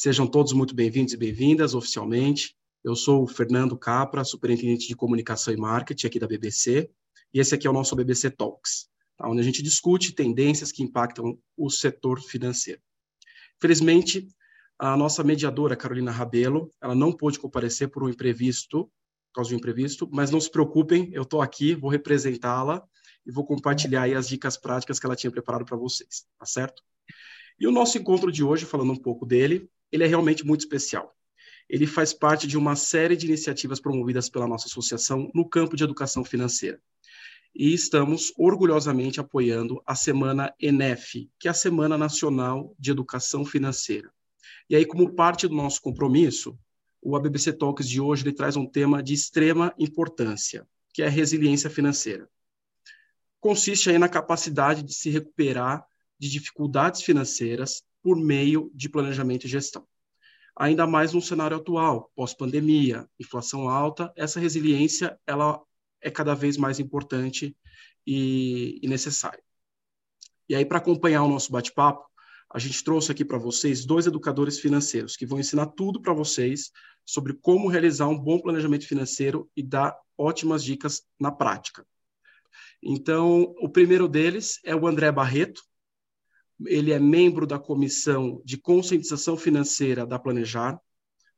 Sejam todos muito bem-vindos e bem-vindas oficialmente. Eu sou o Fernando Capra, superintendente de comunicação e marketing aqui da BBC, e esse aqui é o nosso BBC Talks, tá? onde a gente discute tendências que impactam o setor financeiro. Felizmente, a nossa mediadora, Carolina Rabelo, ela não pôde comparecer por um imprevisto, por causa de um imprevisto, mas não se preocupem, eu estou aqui, vou representá-la e vou compartilhar aí as dicas práticas que ela tinha preparado para vocês, tá certo? E o nosso encontro de hoje, falando um pouco dele, ele é realmente muito especial. Ele faz parte de uma série de iniciativas promovidas pela nossa associação no campo de educação financeira. E estamos orgulhosamente apoiando a Semana ENEF, que é a Semana Nacional de Educação Financeira. E aí, como parte do nosso compromisso, o ABBC Talks de hoje ele traz um tema de extrema importância, que é a resiliência financeira. Consiste aí na capacidade de se recuperar de dificuldades financeiras por meio de planejamento e gestão. Ainda mais no cenário atual, pós-pandemia, inflação alta, essa resiliência ela é cada vez mais importante e, e necessária. E aí, para acompanhar o nosso bate-papo, a gente trouxe aqui para vocês dois educadores financeiros que vão ensinar tudo para vocês sobre como realizar um bom planejamento financeiro e dar ótimas dicas na prática. Então, o primeiro deles é o André Barreto, ele é membro da Comissão de Conscientização Financeira da Planejar,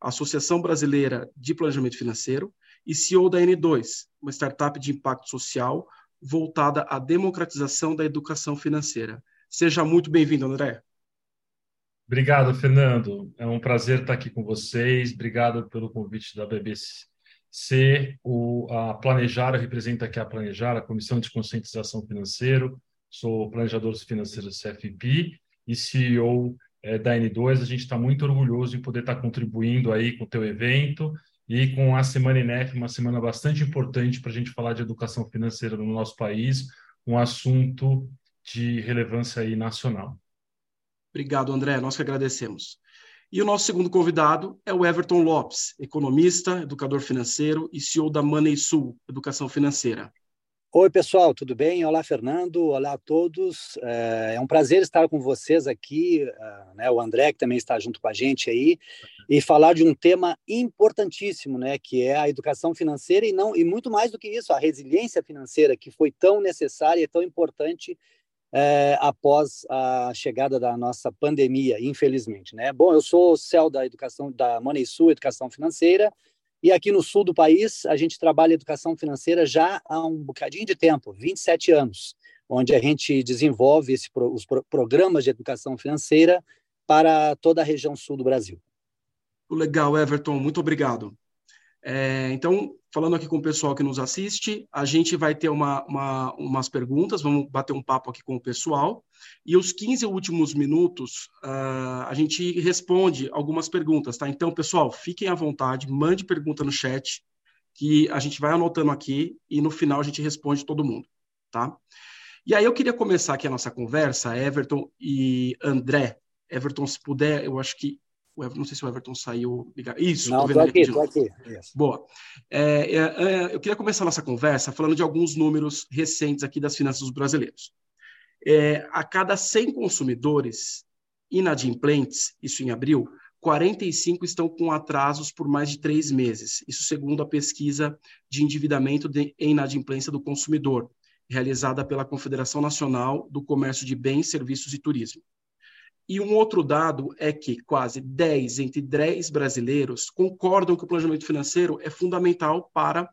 Associação Brasileira de Planejamento Financeiro, e CEO da N2, uma startup de impacto social voltada à democratização da educação financeira. Seja muito bem-vindo, André. Obrigado, Fernando. É um prazer estar aqui com vocês. Obrigado pelo convite da BBC. O, a Planejar, eu represento aqui a Planejar, a Comissão de Conscientização Financeira sou planejador financeiro CFP e CEO é, da N2. A gente está muito orgulhoso de poder estar tá contribuindo aí com o teu evento e com a Semana INEF, uma semana bastante importante para a gente falar de educação financeira no nosso país, um assunto de relevância aí nacional. Obrigado, André. Nós que agradecemos. E o nosso segundo convidado é o Everton Lopes, economista, educador financeiro e CEO da Money Sul, Educação Financeira. Oi, pessoal, tudo bem? Olá, Fernando. Olá a todos. É, é um prazer estar com vocês aqui, é, né, o André, que também está junto com a gente aí, e falar de um tema importantíssimo, né, que é a educação financeira e não e muito mais do que isso, a resiliência financeira, que foi tão necessária e tão importante é, após a chegada da nossa pandemia, infelizmente, né? Bom, eu sou o CEL da educação da Sul Educação Financeira e aqui no sul do país, a gente trabalha educação financeira já há um bocadinho de tempo 27 anos onde a gente desenvolve esse, os programas de educação financeira para toda a região sul do Brasil. Legal, Everton, muito obrigado. É, então, falando aqui com o pessoal que nos assiste, a gente vai ter uma, uma, umas perguntas, vamos bater um papo aqui com o pessoal, e os 15 últimos minutos uh, a gente responde algumas perguntas, tá? Então, pessoal, fiquem à vontade, mande pergunta no chat, que a gente vai anotando aqui e no final a gente responde todo mundo, tá? E aí eu queria começar aqui a nossa conversa, Everton e André. Everton, se puder, eu acho que não sei se o Everton saiu. Isso, Não, estou aqui, estou aqui. Boa. É, é, é, eu queria começar a nossa conversa falando de alguns números recentes aqui das finanças dos brasileiros. É, a cada 100 consumidores inadimplentes, isso em abril, 45 estão com atrasos por mais de três meses. Isso segundo a pesquisa de endividamento de, em inadimplência do consumidor, realizada pela Confederação Nacional do Comércio de Bens, Serviços e Turismo. E um outro dado é que quase 10 entre 10 brasileiros concordam que o planejamento financeiro é fundamental para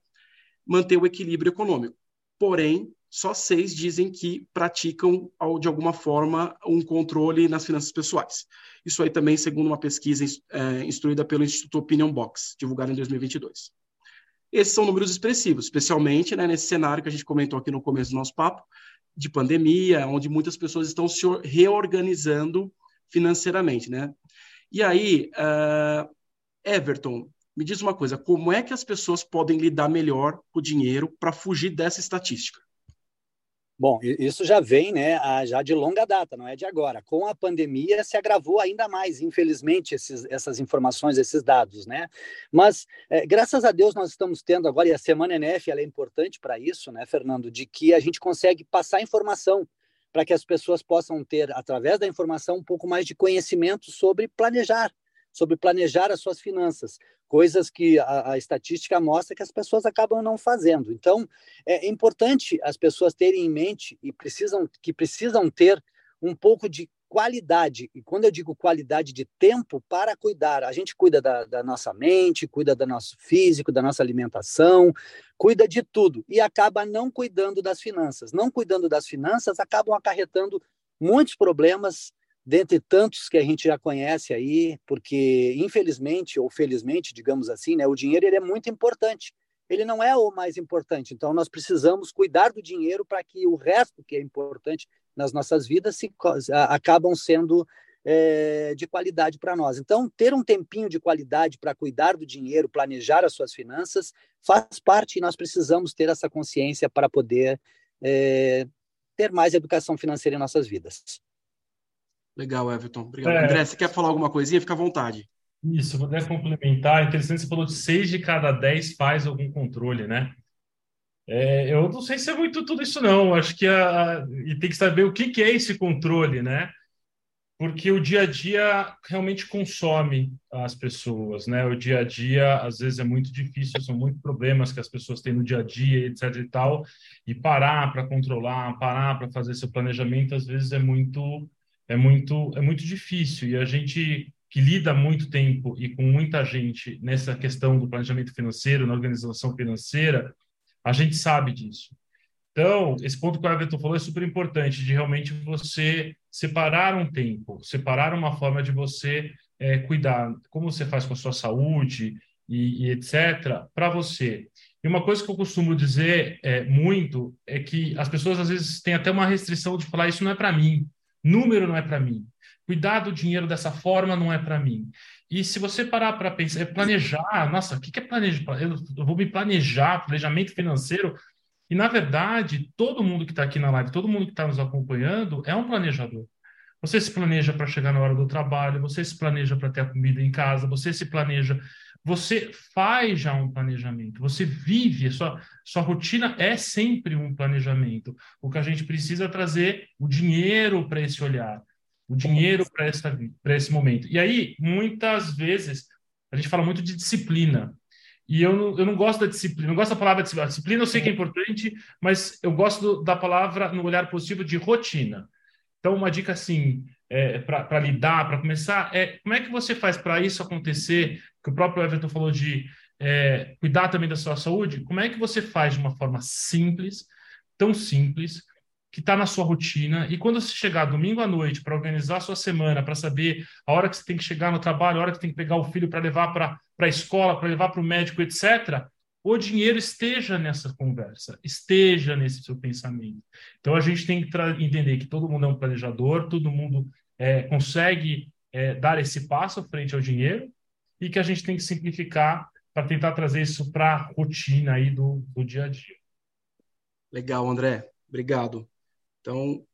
manter o equilíbrio econômico. Porém, só seis dizem que praticam, de alguma forma, um controle nas finanças pessoais. Isso aí também, segundo uma pesquisa é, instruída pelo Instituto Opinion Box, divulgada em 2022. Esses são números expressivos, especialmente né, nesse cenário que a gente comentou aqui no começo do nosso papo, de pandemia, onde muitas pessoas estão se reorganizando financeiramente, né? E aí, uh, Everton, me diz uma coisa, como é que as pessoas podem lidar melhor com o dinheiro para fugir dessa estatística? Bom, isso já vem, né, já de longa data, não é de agora. Com a pandemia se agravou ainda mais, infelizmente, esses, essas informações, esses dados, né? Mas é, graças a Deus nós estamos tendo agora e a semana NF é importante para isso, né, Fernando, de que a gente consegue passar informação para que as pessoas possam ter, através da informação, um pouco mais de conhecimento sobre planejar, sobre planejar as suas finanças, coisas que a, a, estatística mostra que as pessoas acabam não fazendo. Então, é importante as pessoas terem em mente e precisam que precisam ter um pouco de qualidade. E quando eu digo qualidade de tempo para cuidar, a gente cuida da, da, nossa mente, cuida do nosso físico, da nossa alimentação, cuida de tudo e acaba não cuidando das finanças. Não cuidando das finanças, acabam acarretando muitos problemas, dentre tantos que a gente já conhece aí, porque infelizmente ou felizmente, digamos assim, né, o dinheiro ele é muito importante. Ele não é o mais importante. Então nós precisamos cuidar do dinheiro para que o resto que é importante nas nossas vidas se, acabam sendo é, de qualidade para nós. Então, ter um tempinho de qualidade para cuidar do dinheiro, planejar as suas finanças, faz parte e nós precisamos ter essa consciência para poder é, ter mais educação financeira em nossas vidas. Legal, Everton. Obrigado. É, André, você quer falar alguma coisinha? Fica à vontade. Isso, vou até complementar. Interessante, você falou de seis de cada dez faz algum controle, né? É, eu não sei se é muito tudo isso, não. Acho que a, a, e tem que saber o que, que é esse controle, né? Porque o dia a dia realmente consome as pessoas, né? O dia a dia, às vezes, é muito difícil, são muitos problemas que as pessoas têm no dia a dia, etc e tal, e parar para controlar, parar para fazer seu planejamento, às vezes é muito, é muito, é muito difícil. E a gente que lida muito tempo e com muita gente nessa questão do planejamento financeiro, na organização financeira, a gente sabe disso. Então, esse ponto que o Everton falou é super importante, de realmente você separar um tempo, separar uma forma de você é, cuidar, como você faz com a sua saúde e, e etc., para você. E uma coisa que eu costumo dizer é, muito é que as pessoas às vezes têm até uma restrição de falar isso não é para mim, número não é para mim, cuidar do dinheiro dessa forma não é para mim. E se você parar para pensar, é planejar, nossa, o que é planejar? Eu vou me planejar, planejamento financeiro. E, na verdade, todo mundo que está aqui na live, todo mundo que está nos acompanhando, é um planejador. Você se planeja para chegar na hora do trabalho, você se planeja para ter a comida em casa, você se planeja, você faz já um planejamento, você vive, sua, sua rotina é sempre um planejamento. O que a gente precisa é trazer o dinheiro para esse olhar o dinheiro para esse momento. E aí, muitas vezes, a gente fala muito de disciplina. E eu não, eu não gosto da disciplina, não gosto da palavra disciplina. Disciplina eu sei que é importante, mas eu gosto do, da palavra, no olhar positivo, de rotina. Então, uma dica assim, é, para lidar, para começar, é como é que você faz para isso acontecer? Que o próprio Everton falou de é, cuidar também da sua saúde. Como é que você faz de uma forma simples, tão simples, que está na sua rotina. E quando você chegar domingo à noite para organizar a sua semana, para saber a hora que você tem que chegar no trabalho, a hora que tem que pegar o filho para levar para a escola, para levar para o médico, etc., o dinheiro esteja nessa conversa, esteja nesse seu pensamento. Então a gente tem que entender que todo mundo é um planejador, todo mundo é, consegue é, dar esse passo frente ao dinheiro e que a gente tem que simplificar para tentar trazer isso para a rotina aí do, do dia a dia. Legal, André. Obrigado. Então,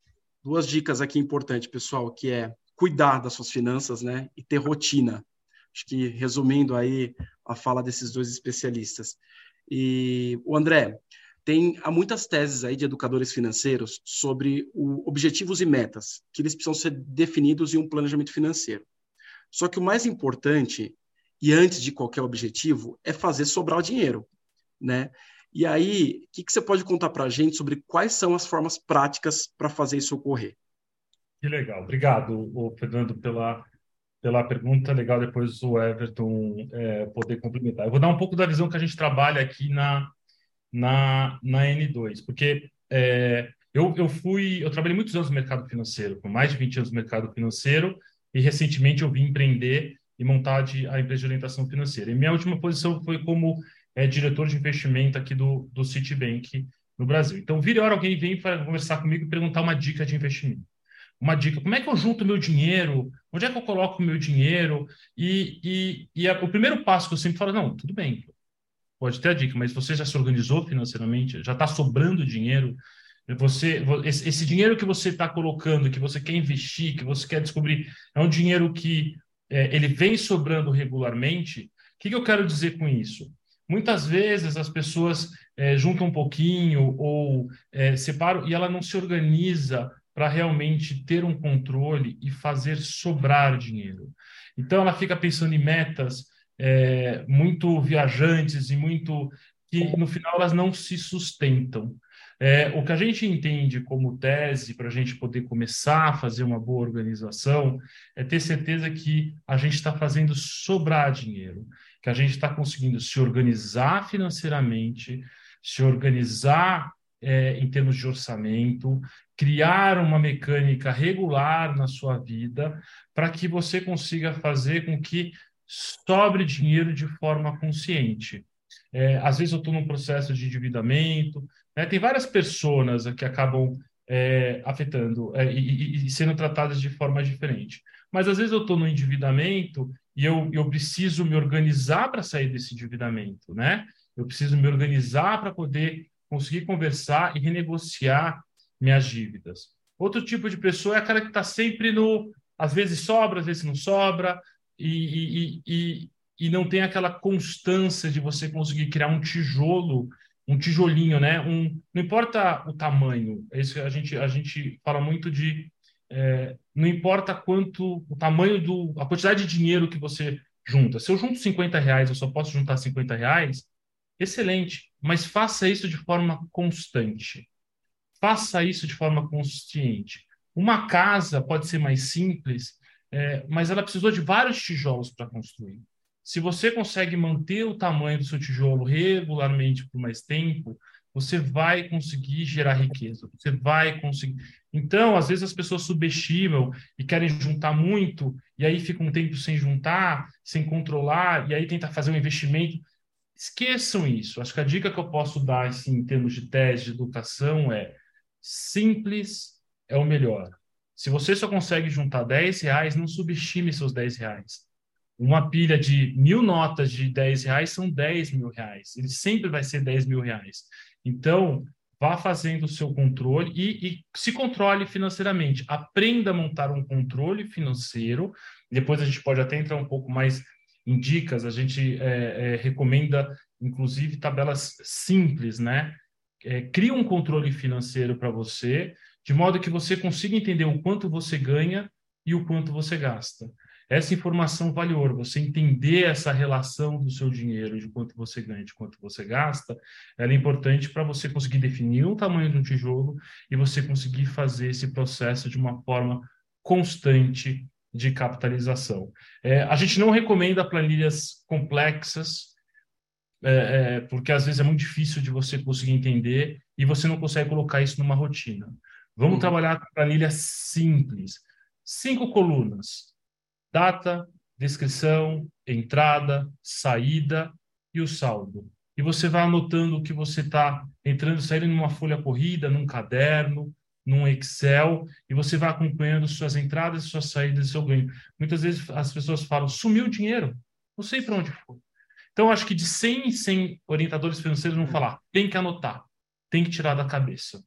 duas dicas aqui importantes, pessoal, que é cuidar das suas finanças, né, e ter rotina. Acho que resumindo aí a fala desses dois especialistas. E o André, tem há muitas teses aí de educadores financeiros sobre o, objetivos e metas que eles precisam ser definidos em um planejamento financeiro. Só que o mais importante e antes de qualquer objetivo é fazer sobrar o dinheiro, né? E aí, o que, que você pode contar para a gente sobre quais são as formas práticas para fazer isso ocorrer? Que legal. Obrigado, Fernando, pela, pela pergunta. Legal depois o Everton é, poder complementar. Eu vou dar um pouco da visão que a gente trabalha aqui na, na, na N2, porque é, eu, eu fui, eu trabalhei muitos anos no mercado financeiro, com mais de 20 anos no mercado financeiro, e recentemente eu vim empreender e montar de, a empresa de orientação financeira. E minha última posição foi como é diretor de investimento aqui do, do Citibank no Brasil. Então, vira hora alguém vem para conversar comigo e perguntar uma dica de investimento. Uma dica, como é que eu junto meu dinheiro? Onde é que eu coloco o meu dinheiro? E, e, e a, o primeiro passo que eu sempre falo, não, tudo bem, pode ter a dica, mas você já se organizou financeiramente? Já está sobrando dinheiro? Você, esse, dinheiro que você está colocando, que você quer investir, que você quer descobrir, é um dinheiro que é, ele vem sobrando regularmente? O que, que eu quero dizer com isso? Muitas vezes as pessoas é, juntam um pouquinho ou é, separam e ela não se organiza para realmente ter um controle e fazer sobrar dinheiro. Então, ela fica pensando em metas é, muito viajantes e muito que no final elas não se sustentam. É, o que a gente entende como tese para a gente poder começar a fazer uma boa organização é ter certeza que a gente está fazendo sobrar dinheiro, que a gente está conseguindo se organizar financeiramente, se organizar é, em termos de orçamento, criar uma mecânica regular na sua vida para que você consiga fazer com que sobre dinheiro de forma consciente. É, às vezes eu estou num processo de endividamento, né? tem várias pessoas que acabam é, afetando é, e, e, sendo tratadas de forma diferente. Mas às vezes eu estou no endividamento e eu, eu preciso me organizar para sair desse endividamento, né? Eu preciso me organizar para poder conseguir conversar e renegociar minhas dívidas. Outro tipo de pessoa é aquela que está sempre no, às vezes sobra, às vezes não sobra, e, e, e, e não tem aquela constância de você conseguir criar um tijolo, um tijolinho, né? Um, não importa o tamanho, é isso a gente, a gente fala muito de é, não importa quanto o tamanho do a quantidade de dinheiro que você junta. Se eu junto 50 reais, eu só posso juntar 50 reais, excelente, mas faça isso de forma constante. Faça isso de forma consciente. Uma casa pode ser mais simples, é, mas ela precisou de vários tijolos para construir. Se você consegue manter o tamanho do seu tijolo regularmente por mais tempo, você vai conseguir gerar riqueza, você vai conseguir. Então, às vezes as pessoas subestimam e querem juntar muito, e aí fica um tempo sem juntar, sem controlar, e aí tenta fazer um investimento. Esqueçam isso. Acho que a dica que eu posso dar assim, em termos de tese de educação é simples é o melhor. Se você só consegue juntar 10 reais, não subestime seus 10 reais. Uma pilha de mil notas de 10 reais são 10 mil reais. Ele sempre vai ser 10 mil reais. Então, vá fazendo o seu controle e, e, se controle financeiramente. Aprenda a montar um controle financeiro. Depois a gente pode até entrar um pouco mais dicas. A gente é, é, recomenda, inclusive, tabelas simples, né? É, cria um controle financeiro para você, de modo que você consiga entender o quanto você ganha e o quanto você gasta. Essa informação vale ouro, você entender essa relação do seu dinheiro, de quanto você ganha, de quanto você gasta, ela é importante para você conseguir definir o tamanho de um tijolo e você conseguir fazer esse processo de uma forma constante de capitalização. É, a gente não recomenda planilhas complexas, é, é, porque às vezes é muito difícil de você conseguir entender e você não consegue colocar isso numa rotina. Vamos uhum. trabalhar com planilha simples. Cinco colunas: data, descrição, entrada, saída e o saldo. E você vai anotando o que você está entrando e saindo numa folha corrida, num caderno, num Excel, e você vai acompanhando suas entradas, suas saídas e seu ganho. Muitas vezes as pessoas falam, sumiu o dinheiro, não sei para onde foi. Então, acho que de 100 em 100 orientadores financeiros vão falar, tem que anotar, tem que tirar da cabeça.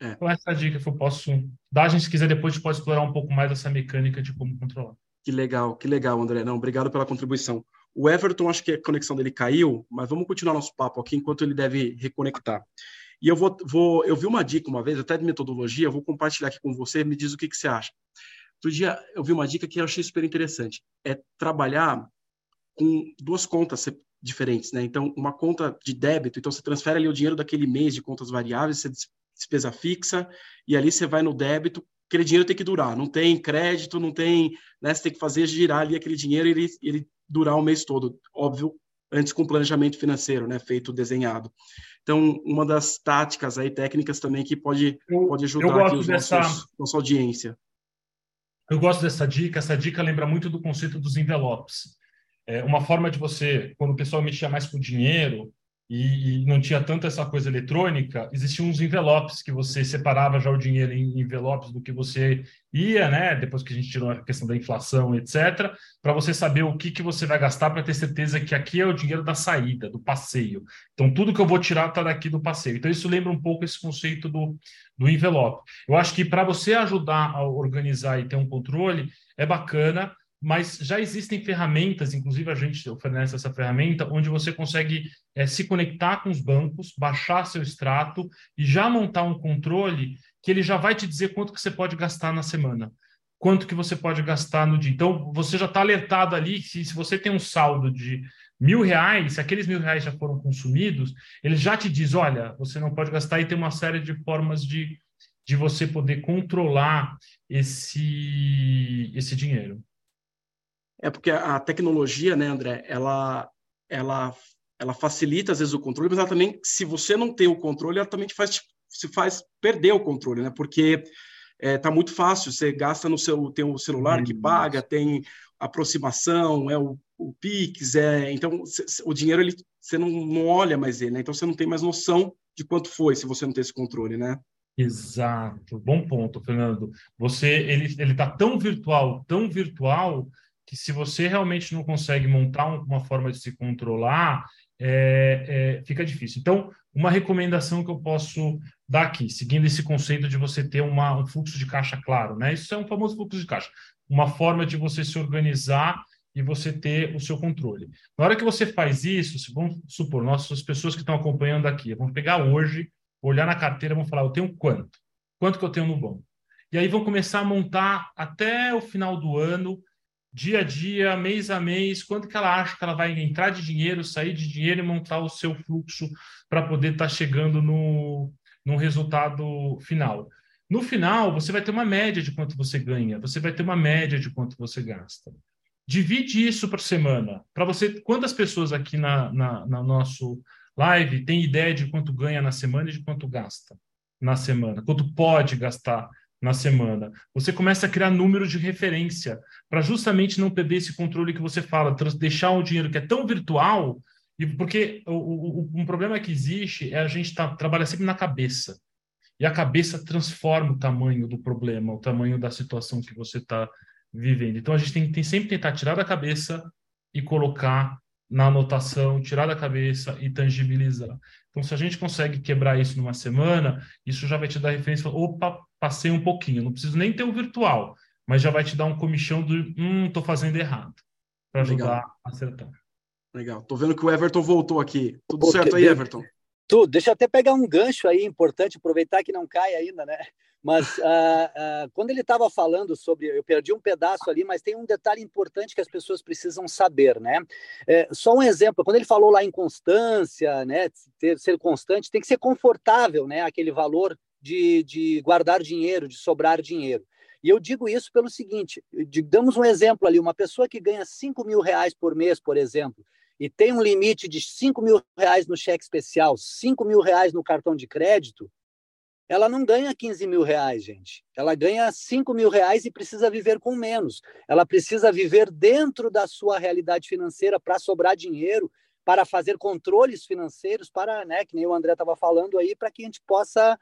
É. Então, essa é a dica que eu posso dar. A gente, se quiser, depois a gente pode explorar um pouco mais essa mecânica de como controlar. Que legal, que legal, André. Não, obrigado pela contribuição. O Everton, acho que a conexão dele caiu, mas vamos continuar nosso papo aqui enquanto ele deve reconectar. E eu vou, vou eu vi uma dica uma vez, até de metodologia, eu vou compartilhar aqui com você, me diz o que, que você acha. Outro dia eu vi uma dica que eu achei super interessante, é trabalhar com duas contas diferentes, né? Então, uma conta de débito, então você transfere ali o dinheiro daquele mês de contas variáveis, você despesa fixa, e ali você vai no débito, aquele dinheiro tem que durar, não tem crédito, não tem, né, você tem que fazer girar ali aquele dinheiro e ele, ele durar o mês todo, óbvio, antes com planejamento financeiro, né, feito desenhado. Então, uma das táticas aí, técnicas também que pode, eu, pode ajudar aqui os dessa, nossos, nossa audiência. Eu gosto dessa dica, essa dica lembra muito do conceito dos envelopes. É uma forma de você, quando o pessoal mexia mais com dinheiro, e, e, não tinha tanto essa coisa eletrônica, existiam uns envelopes que você separava já o dinheiro em envelopes do que você ia, né? Depois que a gente tirou a questão da inflação, etc., para você saber o que, que você vai gastar para ter certeza que aqui é o dinheiro da saída, do passeio. Então, tudo que eu vou tirar está daqui do passeio. Então, isso lembra um pouco esse conceito do, do envelope. Eu acho que para você ajudar a organizar e ter um controle, é bacana mas já existem ferramentas, inclusive a gente oferece essa ferramenta, onde você consegue é, se conectar com os bancos, baixar seu extrato e já montar um controle que ele já vai te dizer quanto que você pode gastar na semana, quanto que você pode gastar no dia. Então, você já está alertado ali, se, se você tem um saldo de mil reais, se aqueles mil reais já foram consumidos, ele já te diz, olha, você não pode gastar e tem uma série de formas de, de você poder controlar esse, esse dinheiro. É porque a tecnologia, né, André, ela, ela, ela facilita às vezes o controle, mas ela também, se você não tem o controle, ela também te faz, se faz perder o controle, né? Porque é, tá muito fácil, você gasta no seu, tem o celular que paga, tem aproximação, é o, o Pix, é, então o dinheiro ele, você não, não olha mais ele, né? Então você não tem mais noção de quanto foi se você não tem esse controle, né? Exato, bom ponto, Fernando. Você ele ele está tão virtual, tão virtual que se você realmente não consegue montar uma forma de se controlar, é, é, fica difícil. Então, uma recomendação que eu posso dar aqui, seguindo esse conceito de você ter uma, um fluxo de caixa claro, né? Isso é um famoso fluxo de caixa, uma forma de você se organizar e você ter o seu controle. Na hora que você faz isso, vamos supor, nossas pessoas que estão acompanhando aqui, vão pegar hoje, olhar na carteira, vão falar, eu tenho quanto? Quanto que eu tenho no banco? E aí vão começar a montar até o final do ano dia a dia, mês a mês, quanto que ela acha que ela vai entrar de dinheiro, sair de dinheiro e montar o seu fluxo para poder estar tá chegando no, no resultado final. No final, você vai ter uma média de quanto você ganha, você vai ter uma média de quanto você gasta. Divide isso por semana. Para você, quantas pessoas aqui na, na, na nosso live têm ideia de quanto ganha na semana e de quanto gasta na semana? Quanto pode gastar na semana. Você começa a criar números de referência para justamente não perder esse controle que você fala, deixar o dinheiro que é tão virtual, e porque o, o, um problema que existe é a gente tá, trabalha sempre na cabeça. E a cabeça transforma o tamanho do problema, o tamanho da situação que você está vivendo. Então a gente tem que sempre tentar tirar da cabeça e colocar na anotação, tirar da cabeça e tangibilizar. Então, se a gente consegue quebrar isso numa semana, isso já vai te dar referência. Opa, passei um pouquinho, não preciso nem ter o virtual, mas já vai te dar um comichão do hum, tô fazendo errado, para ajudar Legal. a acertar. Legal. Tô vendo que o Everton voltou aqui. Tudo certo aí, Everton? Tudo. Deixa eu até pegar um gancho aí importante, aproveitar que não cai ainda, né? Mas uh, uh, quando ele estava falando sobre, eu perdi um pedaço ali, mas tem um detalhe importante que as pessoas precisam saber, né? É, só um exemplo, quando ele falou lá em constância, né? Ter, ser constante, tem que ser confortável, né? Aquele valor de, de guardar dinheiro, de sobrar dinheiro. E eu digo isso pelo seguinte: damos um exemplo ali, uma pessoa que ganha 5 mil reais por mês, por exemplo, e tem um limite de 5 mil reais no cheque especial, 5 mil reais no cartão de crédito, ela não ganha 15 mil reais, gente. Ela ganha 5 mil reais e precisa viver com menos. Ela precisa viver dentro da sua realidade financeira para sobrar dinheiro, para fazer controles financeiros, para, né, que nem o André estava falando aí, para que a gente possa,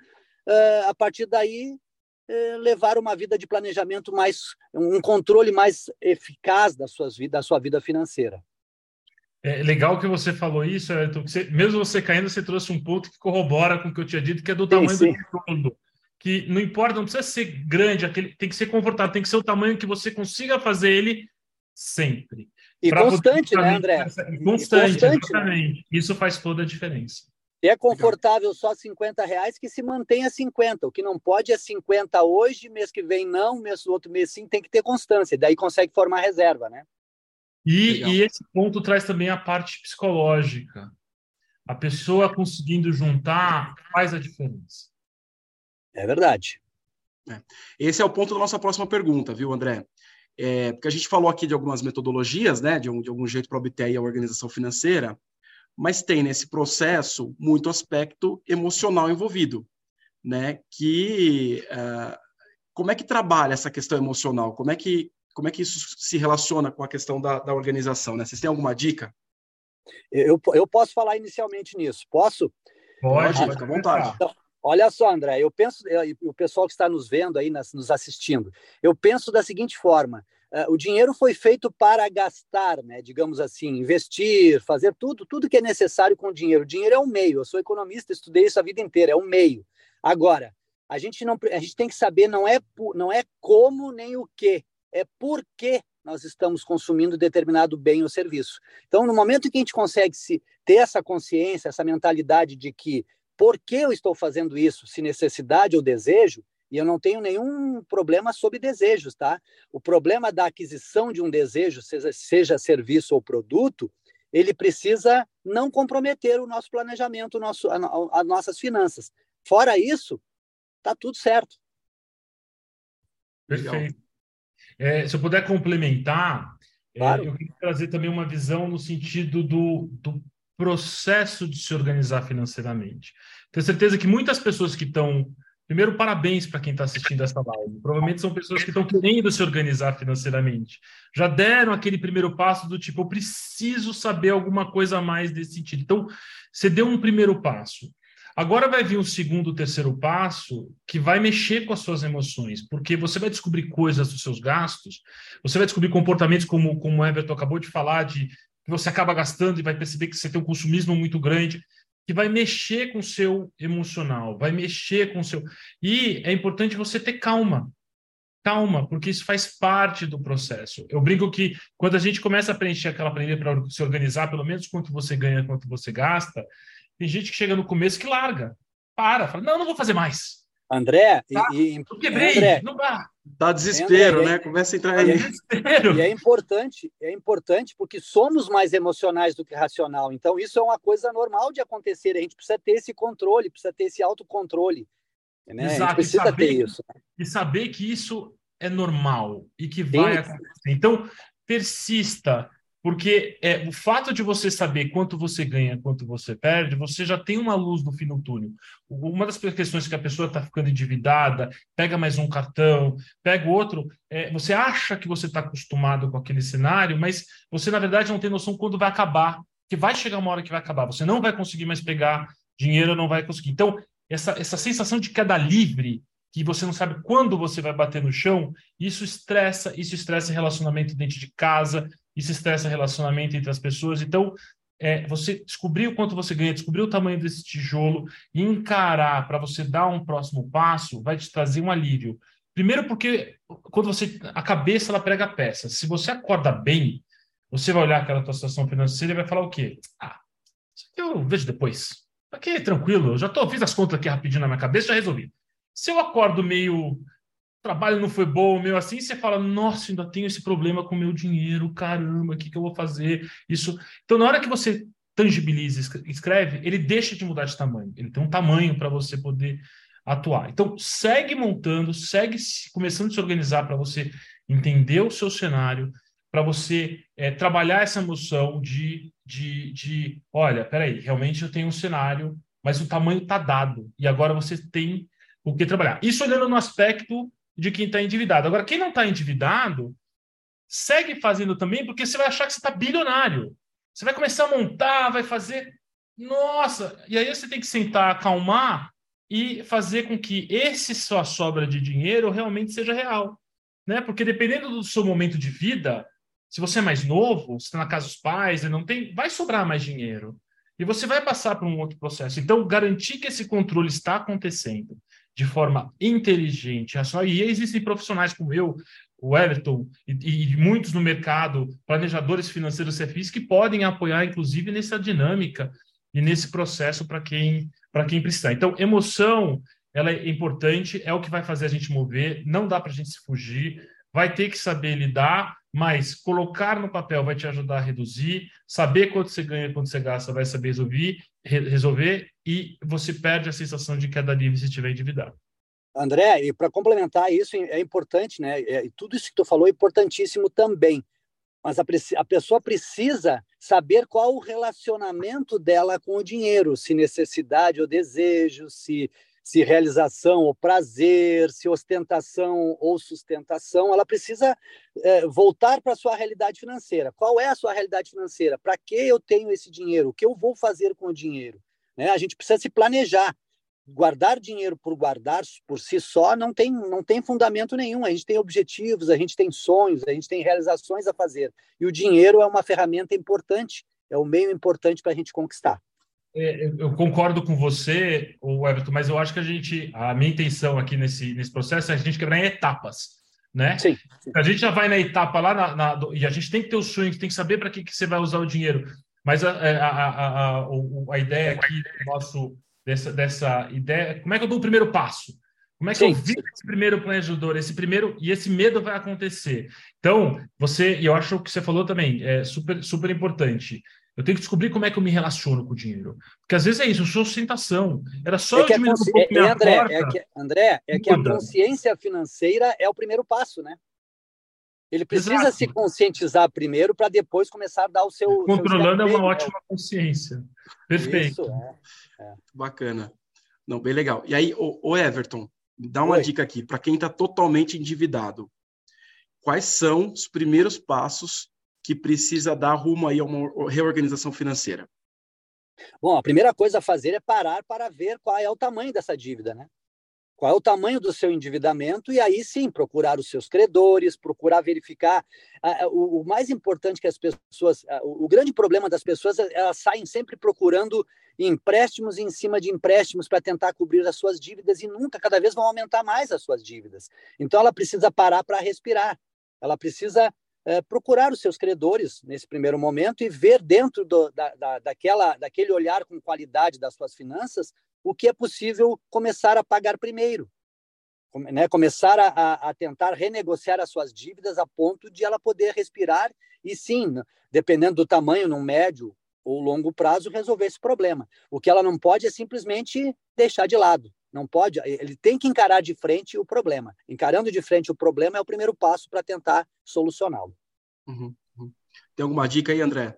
a partir daí, uh, levar uma vida de planejamento mais, um controle mais eficaz da, suas, da sua vida financeira. É legal que você falou isso, Ayrton, você, mesmo você caindo, você trouxe um ponto que corrobora com o que eu tinha dito, que é do sim, tamanho sim. do fundo. Que não importa, não precisa ser grande, aquele, tem que ser confortável, tem que ser o tamanho que você consiga fazer ele sempre. E constante, né, André? Constante, constante né? exatamente. Né? Isso faz toda a diferença. E é confortável Legal. só 50 reais que se mantenha 50. O que não pode é 50 hoje, mês que vem não, mês outro mês sim, tem que ter constância. Daí consegue formar reserva, né? E, e, esse ponto traz também a parte psicológica. A pessoa conseguindo juntar faz a diferença. É verdade. É. Esse é o ponto da nossa próxima pergunta, viu, André? É, porque a gente falou aqui de algumas metodologias, né, de, um, de algum jeito para obter a organização financeira, mas tem nesse processo muito aspecto emocional envolvido, né? Que uh, como é que trabalha essa questão emocional? Como é que como é que isso se relaciona com a questão da, da organização? Né? Vocês têm alguma dica? Eu, eu posso falar inicialmente nisso. Posso? Pode, Pode fica à vontade. Então, olha só, André, eu penso, o pessoal que está nos vendo aí, nos assistindo, eu penso da seguinte forma: uh, o dinheiro foi feito para gastar, né? Digamos assim, investir, fazer tudo, tudo que é necessário com o dinheiro. O dinheiro é um meio. Eu sou economista, estudei isso a vida inteira, é um meio. Agora, a gente não, a gente tem que saber não é não é como nem o que, é por que nós estamos consumindo determinado bem ou serviço. Então, no momento que a gente consegue se ter essa consciência, essa mentalidade de que por que eu estou fazendo isso, se necessidade ou desejo, e eu não tenho nenhum problema sobre desejos, tá? O problema da aquisição de um desejo, seja, seja serviço ou produto, ele precisa não comprometer o nosso planejamento, o nosso, as nossas finanças. Fora isso, tá tudo certo. Perfeito. É, se eu puder complementar, é, claro. é, eu queria trazer também uma visão no sentido do, do processo de se organizar financeiramente. Tenho certeza que muitas pessoas que estão Primeiro, parabéns para quem está assistindo essa live. Provavelmente são pessoas que estão querendo se organizar financeiramente. Já deram aquele primeiro passo do tipo, eu preciso saber alguma coisa a mais desse sentido. Então, você deu um primeiro passo. Agora vai vir um segundo, terceiro passo que vai mexer com as suas emoções, porque você vai descobrir coisas dos seus gastos, você vai descobrir comportamentos como, como o Everton acabou de falar, de que você acaba gastando e vai perceber que você tem um consumismo muito grande que vai mexer com o seu emocional, vai mexer com o seu. E é importante você ter calma. Calma, porque isso faz parte do processo. Eu brinco que quando a gente começa a preencher aquela planilha para se organizar, pelo menos quanto você ganha, quanto você gasta, tem gente que chega no começo que larga, para, fala: não, não vou fazer mais. André, tá? e, e, quebrei, André, não dá. Dá desespero, André, né? Começa a entrar aí. E é importante, é importante porque somos mais emocionais do que racional. Então, isso é uma coisa normal de acontecer. A gente precisa ter esse controle, precisa ter esse autocontrole. Né? Exato, a gente precisa saber, ter isso. E saber que isso é normal e que vai Sim. acontecer. Então, persista, porque é, o fato de você saber quanto você ganha, quanto você perde, você já tem uma luz no fim do túnel. Uma das questões que a pessoa está ficando endividada, pega mais um cartão, pega outro, é, você acha que você está acostumado com aquele cenário, mas você, na verdade, não tem noção quando vai acabar, que vai chegar uma hora que vai acabar. Você não vai conseguir mais pegar dinheiro, não vai conseguir. Então, essa, essa sensação de queda livre, que você não sabe quando você vai bater no chão, isso estressa, isso estressa relacionamento dentro de casa, isso estressa relacionamento entre as pessoas. Então, é, você descobrir o quanto você ganha, descobrir o tamanho desse tijolo e encarar para você dar um próximo passo, vai te trazer um alívio. Primeiro porque quando você a cabeça ela prega a peça. Se você acorda bem, você vai olhar aquela tua situação financeira e vai falar o quê? Ah, isso aqui eu vejo depois. Aqui tranquilo, eu já tô, fiz as contas aqui rapidinho na minha cabeça, já resolvi. Se eu acordo meio trabalho não foi bom, meu assim, você fala, nossa, ainda tenho esse problema com meu dinheiro, caramba, o que, que eu vou fazer? Isso. Então, na hora que você tangibiliza, escreve, ele deixa de mudar de tamanho. Ele tem um tamanho para você poder atuar. Então, segue montando, segue começando a se organizar para você entender o seu cenário, para você é, trabalhar essa emoção de, de, de, olha, peraí, realmente eu tenho um cenário, mas o tamanho está dado, e agora você tem o que trabalhar. Isso olhando no aspecto de quem está endividado. Agora, quem não está endividado, segue fazendo também, porque você vai achar que você está bilionário. Você vai começar a montar, vai fazer. Nossa! E aí você tem que sentar, acalmar e fazer com que esse sua sobra de dinheiro realmente seja real. Né? Porque dependendo do seu momento de vida, se você é mais novo, se está na casa dos pais, não tem, vai sobrar mais dinheiro. E você vai passar por um outro processo. Então, garantir que esse controle está acontecendo de forma inteligente, racional. E existem profissionais como eu, o Everton e, e, muitos no mercado, planejadores financeiros CFIs, que podem apoiar, inclusive, nessa dinâmica e nesse processo para quem, para quem precisar. Então, emoção ela é importante, é o que vai fazer a gente mover, não dá para a gente se fugir, vai ter que saber lidar, mas colocar no papel vai te ajudar a reduzir, saber quanto você ganha, quanto você gasta, vai saber resolver, resolver e você perde a sensação de queda livre se estiver endividado. André, e para complementar isso, é importante, né? É, tudo isso que tu falou é importantíssimo também. Mas a, a pessoa precisa saber qual o relacionamento dela com o dinheiro, se necessidade ou desejo, se, se realização ou prazer, se ostentação ou sustentação. Ela precisa é, voltar para a sua realidade financeira. Qual é a sua realidade financeira? Para que eu tenho esse dinheiro? O que eu vou fazer com o dinheiro? Né? A gente precisa se planejar. Guardar dinheiro por guardar por si só não tem, não tem fundamento nenhum. A gente tem objetivos, a gente tem sonhos, a gente tem realizações a fazer. E o dinheiro é uma ferramenta importante, é o meio importante para a gente conquistar. É, eu concordo com você, o Everton, mas eu acho que a gente, a minha intenção aqui nesse, nesse processo é a gente quebrar em etapas. né? Sim, sim. A gente já vai na etapa lá na, na, e a gente tem que ter o sonho, tem que saber para que, que você vai usar o dinheiro. Mas a, a, a, a, a ideia aqui nosso dessa, dessa ideia, como é que eu dou o primeiro passo? Como é que sim, eu vi esse primeiro planejador, esse primeiro e esse medo vai acontecer? Então, você, e eu acho que você falou também, é super super importante. Eu tenho que descobrir como é que eu me relaciono com o dinheiro. Porque às vezes é isso, eu sou ostentação. Era só é eu diminuir um pouco é, minha André, porta. É que, André, é que a consciência financeira é o primeiro passo, né? Ele precisa Exato. se conscientizar primeiro para depois começar a dar o seu. Controlando seu é uma ótima consciência. Perfeito. Isso, é, é. Bacana. Não, bem legal. E aí, o, o Everton, dá uma Oi. dica aqui para quem está totalmente endividado. Quais são os primeiros passos que precisa dar rumo aí a uma reorganização financeira? Bom, a primeira coisa a fazer é parar para ver qual é o tamanho dessa dívida, né? Qual é o tamanho do seu endividamento e aí sim procurar os seus credores, procurar verificar. O mais importante que as pessoas, o grande problema das pessoas, é, elas saem sempre procurando empréstimos em cima de empréstimos para tentar cobrir as suas dívidas e nunca, cada vez vão aumentar mais as suas dívidas. Então ela precisa parar para respirar. Ela precisa é, procurar os seus credores nesse primeiro momento e ver dentro do, da, da, daquela, daquele olhar com qualidade das suas finanças o que é possível começar a pagar primeiro. Né, começar a, a, tentar renegociar as suas dívidas a ponto de ela poder respirar e sim, dependendo do tamanho, no médio ou longo prazo, resolver esse problema. O que ela não pode é simplesmente deixar de lado. Não pode, ele tem que encarar de frente o problema. Encarando de frente o problema é o primeiro passo para tentar solucioná-lo. Uhum, uhum. Tem alguma dica aí, André?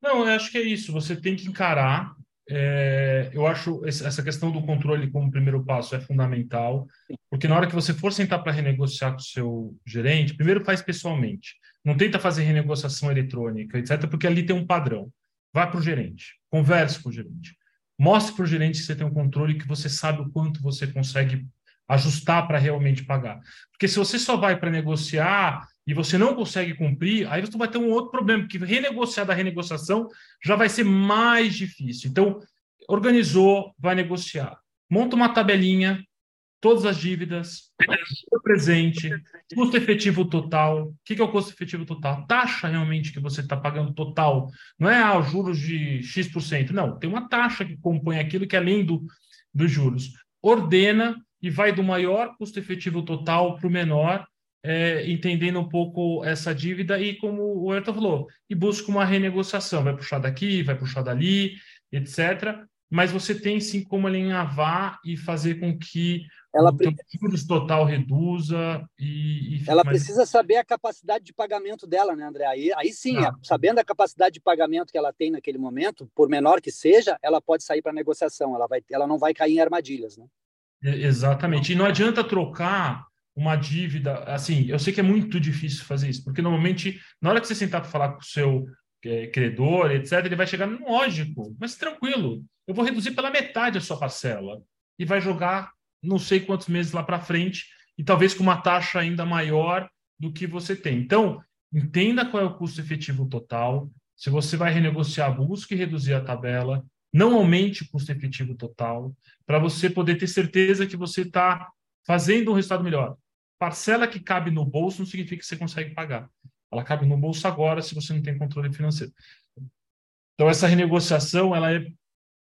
Não, eu acho que é isso. Você tem que encarar. É, eu acho essa questão do controle como primeiro passo é fundamental, porque na hora que você for sentar para renegociar com o seu gerente, primeiro faz pessoalmente. Não tenta fazer renegociação eletrônica, etc., porque ali tem um padrão. Vá para o gerente, converse com o gerente. Mostre para o gerente que você tem um controle que você sabe o quanto você consegue ajustar para realmente pagar. Porque se você só vai para negociar e você não consegue cumprir, aí você vai ter um outro problema, porque renegociar da renegociação já vai ser mais difícil. Então, organizou, vai negociar. Monta uma tabelinha todas as dívidas, o presente, custo efetivo total. O que é o custo efetivo total? Taxa realmente que você está pagando total. Não é ah, os juros de X%. Não, tem uma taxa que compõe aquilo que é além do, dos juros. Ordena e vai do maior custo efetivo total para o menor, é, entendendo um pouco essa dívida e, como o Ayrton falou, e busca uma renegociação. Vai puxar daqui, vai puxar dali, etc mas você tem sim como alinhavar e fazer com que ela o juros total reduza e, e ela mais... precisa saber a capacidade de pagamento dela, né, André? Aí, aí sim, ah. sabendo a capacidade de pagamento que ela tem naquele momento, por menor que seja, ela pode sair para negociação. Ela vai, ela não vai cair em armadilhas, né? Exatamente. E não adianta trocar uma dívida, assim, eu sei que é muito difícil fazer isso, porque normalmente, na hora que você sentar para falar com o seu é, credor, etc., ele vai chegar, lógico, mas tranquilo, eu vou reduzir pela metade a sua parcela e vai jogar não sei quantos meses lá para frente e talvez com uma taxa ainda maior do que você tem. Então, entenda qual é o custo efetivo total. Se você vai renegociar, busque reduzir a tabela. Não aumente o custo efetivo total, para você poder ter certeza que você está fazendo um resultado melhor. Parcela que cabe no bolso não significa que você consegue pagar. Ela cabe no bolso agora se você não tem controle financeiro. Então, essa renegociação ela é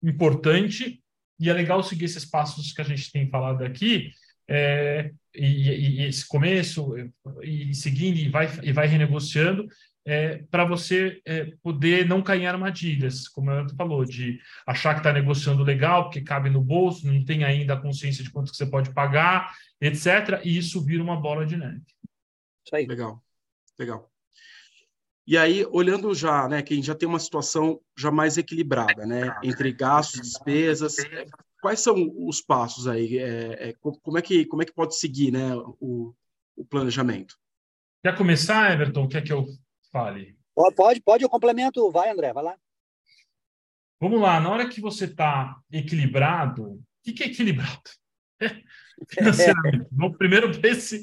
importante e é legal seguir esses passos que a gente tem falado aqui, é, e, e, esse começo, e, seguindo, e vai, e vai renegociando, é, para você é, poder não cair em armadilhas, como a falou, de achar que está negociando legal, porque cabe no bolso, não tem ainda a consciência de quanto que você pode pagar, etc. E isso vira uma bola de neve. Isso aí. Legal, legal. E aí, olhando já, né, quem já tem uma situação já mais equilibrada, né, entre gastos, despesas, quais são os passos aí? É, é, como, é que, como é que pode seguir, né, o, o planejamento? Quer começar, Everton? Quer que eu fale? Pode, pode, eu complemento. Vai, André, vai lá. Vamos lá, na hora que você está equilibrado, o que, que é equilibrado? Financeiramente. Vamos primeiro para esse,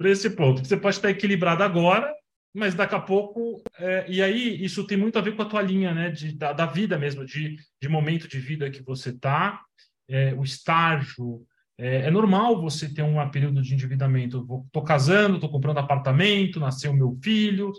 esse ponto. Você pode estar equilibrado agora, mas daqui a pouco. É, e aí, isso tem muito a ver com a tua linha, né? De, da, da vida mesmo, de, de momento de vida que você está, é, o estágio É, é normal você ter um período de endividamento. Estou casando, estou comprando apartamento, nasceu meu filho.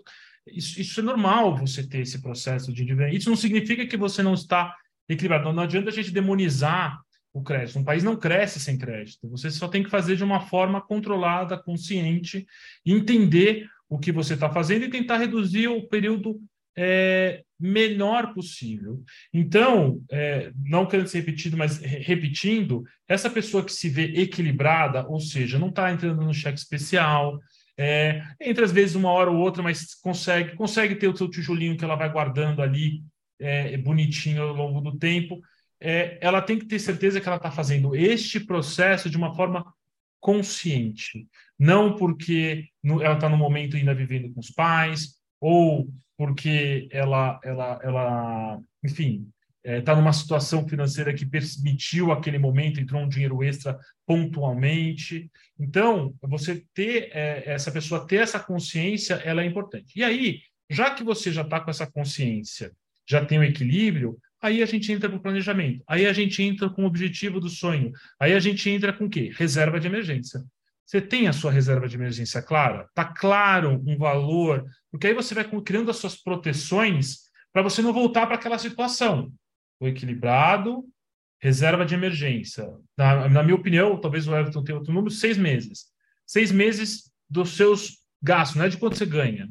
Isso, isso é normal você ter esse processo de endividamento. Isso não significa que você não está equilibrado. Não adianta a gente demonizar o crédito. Um país não cresce sem crédito. Você só tem que fazer de uma forma controlada, consciente, entender o que você está fazendo e tentar reduzir o período é, melhor possível. Então, é, não querendo ser repetido, mas repetindo, essa pessoa que se vê equilibrada, ou seja, não está entrando no cheque especial, é, entre às vezes uma hora ou outra, mas consegue, consegue ter o seu tijolinho que ela vai guardando ali é, bonitinho ao longo do tempo, é, ela tem que ter certeza que ela está fazendo este processo de uma forma consciente, não porque ela está no momento ainda vivendo com os pais, ou porque ela, ela, ela enfim, está é, tá numa situação financeira que permitiu aquele momento, entrou um dinheiro extra pontualmente. Então, você ter é, essa pessoa ter essa consciência, ela é importante. E aí, já que você já está com essa consciência, já tem o equilíbrio, aí a gente entra para o planejamento, aí a gente entra com o objetivo do sonho, aí a gente entra com o quê? Reserva de emergência. Você tem a sua reserva de emergência clara? Está claro um valor? Porque aí você vai criando as suas proteções para você não voltar para aquela situação. O equilibrado, reserva de emergência. Na, na, minha opinião, talvez o Everton tenha outro número, seis meses. Seis meses dos seus gastos, não é de quanto você ganha,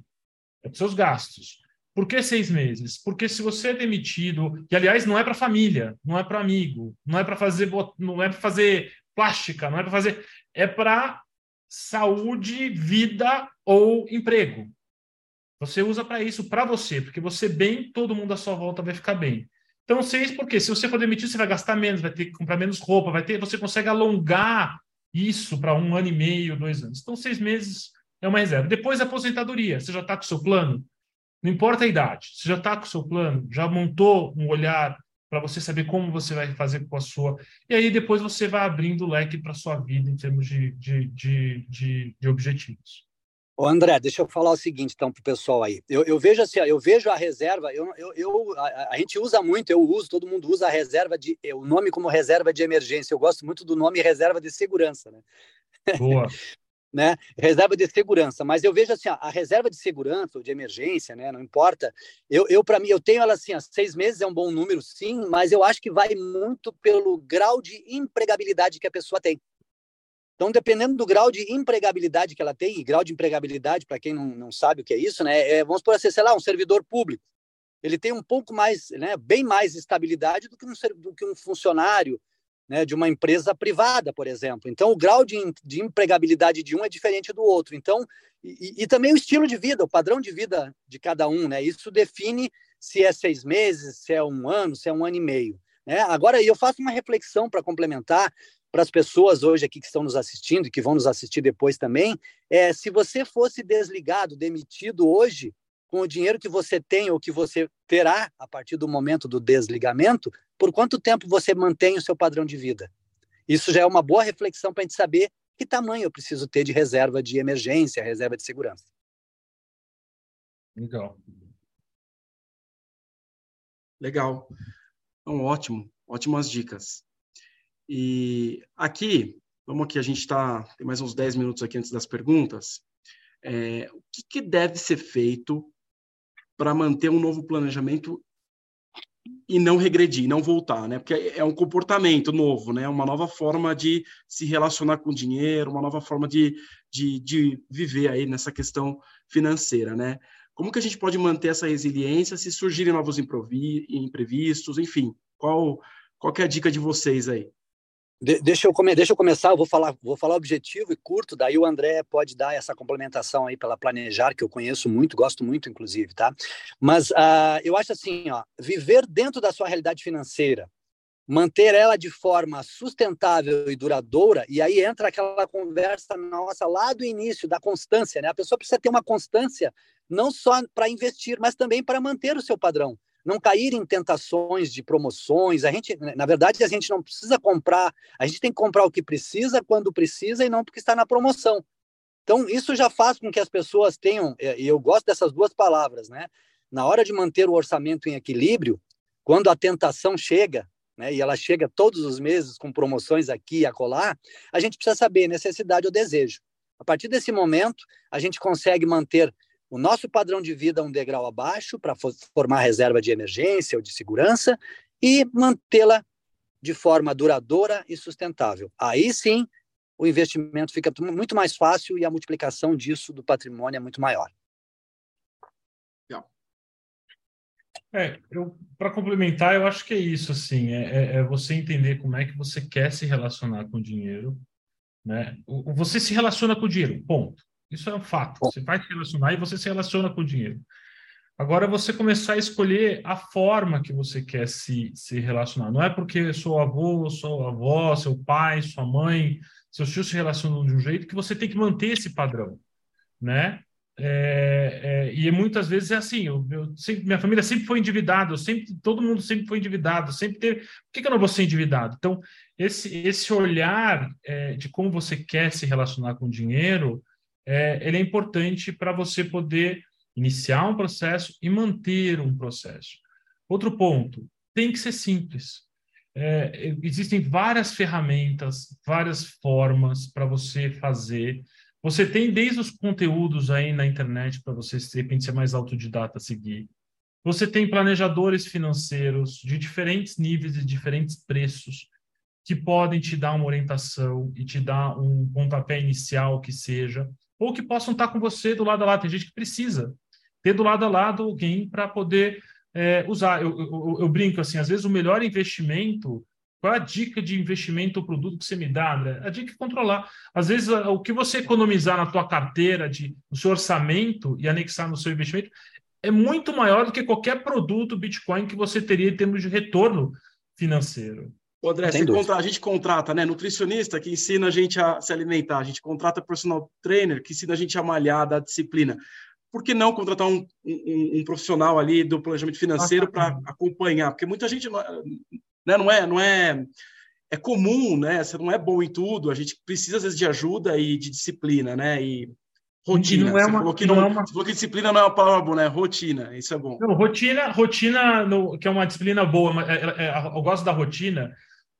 é dos seus gastos. Por que seis meses? Porque se você é demitido, e aliás não é para família, não é para amigo, não é para fazer, não é para fazer plástica, não é para fazer, é para saúde, vida ou emprego. Você usa para isso, para você, porque você bem, todo mundo à sua volta vai ficar bem. Então, seis, porque se você for demitido, você vai gastar menos, vai ter que comprar menos roupa, vai ter, você consegue alongar isso para um ano e meio, dois anos. Então, seis meses é uma reserva. Depois, a aposentadoria. Você já está com o seu plano? Não importa a idade. Você já está com o seu plano? Já montou um olhar para você saber como você vai fazer com a sua. E aí depois você vai abrindo o leque para a sua vida em termos de, de, de, de, de objetivos. Ô André, deixa eu falar o seguinte então para o pessoal aí. Eu, eu, vejo assim, eu vejo a reserva, eu, eu, eu a, a, gente usa muito, eu uso, todo mundo usa a reserva de o nome como reserva de emergência. Eu gosto muito do nome reserva de segurança, né? Boa. né? Reserva de segurança. Mas eu vejo assim, a reserva de segurança ou de emergência, né? Não importa. Eu, eu para mim, eu tenho ela assim, seis meses é um bom número, sim, mas eu acho que vai muito pelo grau de empregabilidade que a pessoa tem. Então, dependendo do grau de empregabilidade que ela tem, e grau de empregabilidade, para quem não, não sabe o que é isso, né? É, vamos por assim, sei lá, um servidor público. Ele tem um pouco mais, né, bem mais estabilidade do que um, do que um funcionário né, de uma empresa privada, por exemplo. Então, o grau de, de empregabilidade de um é diferente do outro. Então, e, e, também o estilo de vida, o padrão de vida de cada um, né? Isso define se é seis meses, se é um ano, se é um ano e meio. Né? Agora, eu faço uma reflexão para complementar para as pessoas hoje aqui que estão nos assistindo e que vão nos assistir depois também, é se você fosse desligado, demitido hoje, com o dinheiro que você tem ou que você terá a partir do momento do desligamento, por quanto tempo você mantém o seu padrão de vida. Isso já é uma boa reflexão para a gente saber que tamanho eu preciso ter de reserva de emergência, reserva de segurança. Legal. Legal. Então, ótimo. Ótimas dicas. E aqui, vamos aqui, a gente está, tem mais uns 10 minutos aqui antes das perguntas. É, o que, que deve ser feito para manter um novo planejamento e não regredir, não voltar, né? Porque é um comportamento novo, né? Uma nova forma de se relacionar com o dinheiro, uma nova forma de, de, de viver aí nessa questão financeira, né? Como que a gente pode manter essa resiliência se surgirem novos imprevistos, enfim? Qual, qual é a dica de vocês aí? De, deixa, eu come, deixa eu começar, eu vou falar, vou falar objetivo e curto, daí o André pode dar essa complementação aí pela Planejar, que eu conheço muito, gosto muito, inclusive, tá? Mas uh, eu acho assim, ó, viver dentro da sua realidade financeira, manter ela de forma sustentável e duradoura, e aí entra aquela conversa nossa lá do início, da constância, né? A pessoa precisa ter uma constância não só para investir, mas também para manter o seu padrão não cair em tentações de promoções. A gente, na verdade, a gente não precisa comprar, a gente tem que comprar o que precisa quando precisa e não porque está na promoção. Então, isso já faz com que as pessoas tenham, e eu gosto dessas duas palavras, né? Na hora de manter o orçamento em equilíbrio, quando a tentação chega, né, e ela chega todos os meses com promoções aqui e acolá, a gente precisa saber necessidade ou desejo. A partir desse momento, a gente consegue manter o nosso padrão de vida um degrau abaixo para formar reserva de emergência ou de segurança e mantê-la de forma duradoura e sustentável. Aí sim, o investimento fica muito mais fácil e a multiplicação disso do patrimônio é muito maior. É, para complementar, eu acho que é isso, assim, é, é, é, você entender como é que você quer se relacionar com o dinheiro, né? Você se relaciona com o dinheiro, ponto. Isso é um fato. Você vai se relacionar e você se relaciona com o dinheiro. Agora você começar a escolher a forma que você quer se, se relacionar. Não é porque sou avô, sou avó, seu pai, sua mãe, seus filhos se relacionam de um jeito que você tem que manter esse padrão, né? É, é, e muitas vezes é assim, eu, eu sempre, minha família sempre foi endividada, sempre, todo mundo sempre foi endividado, sempre teve. Por que, que eu não vou ser endividado? Então, esse, esse olhar é, de como você quer se relacionar com o dinheiro, é, ele é importante para você poder iniciar um processo e manter um processo. Outro ponto, tem que ser simples. É, existem várias ferramentas, várias formas para você fazer você tem desde os conteúdos aí na internet para você, de repente, ser mais autodidata seguir. Você tem planejadores financeiros de diferentes níveis e diferentes preços que podem te dar uma orientação e te dar um pontapé inicial que seja, ou que possam estar com você do lado a lado. Tem gente que precisa ter do lado a lado alguém para poder é, usar. Eu, eu, eu, brinco assim, às vezes o melhor investimento qual é a dica de investimento ou produto que você me dá, André? A dica é controlar. Às vezes, o que você economizar na tua carteira, de, no seu orçamento e anexar no seu investimento, é muito maior do que qualquer produto Bitcoin que você teria em termos de retorno financeiro. O André, contra, a gente contrata né, nutricionista que ensina a gente a se alimentar, a gente contrata personal trainer que ensina a gente a malhar, da disciplina. Por que não contratar um, um, um profissional ali do planejamento financeiro para acompanhar? Porque muita gente né? Não é, não é, é comum, né? Você não é bom em tudo. A gente precisa às vezes de ajuda e de disciplina, né? E rotina. E não é uma, você, falou que não, não é uma... você falou que disciplina não é uma palavra boa, né? Rotina, isso é bom. Não, rotina, rotina, no, que é uma disciplina boa. É, é, é, eu gosto da rotina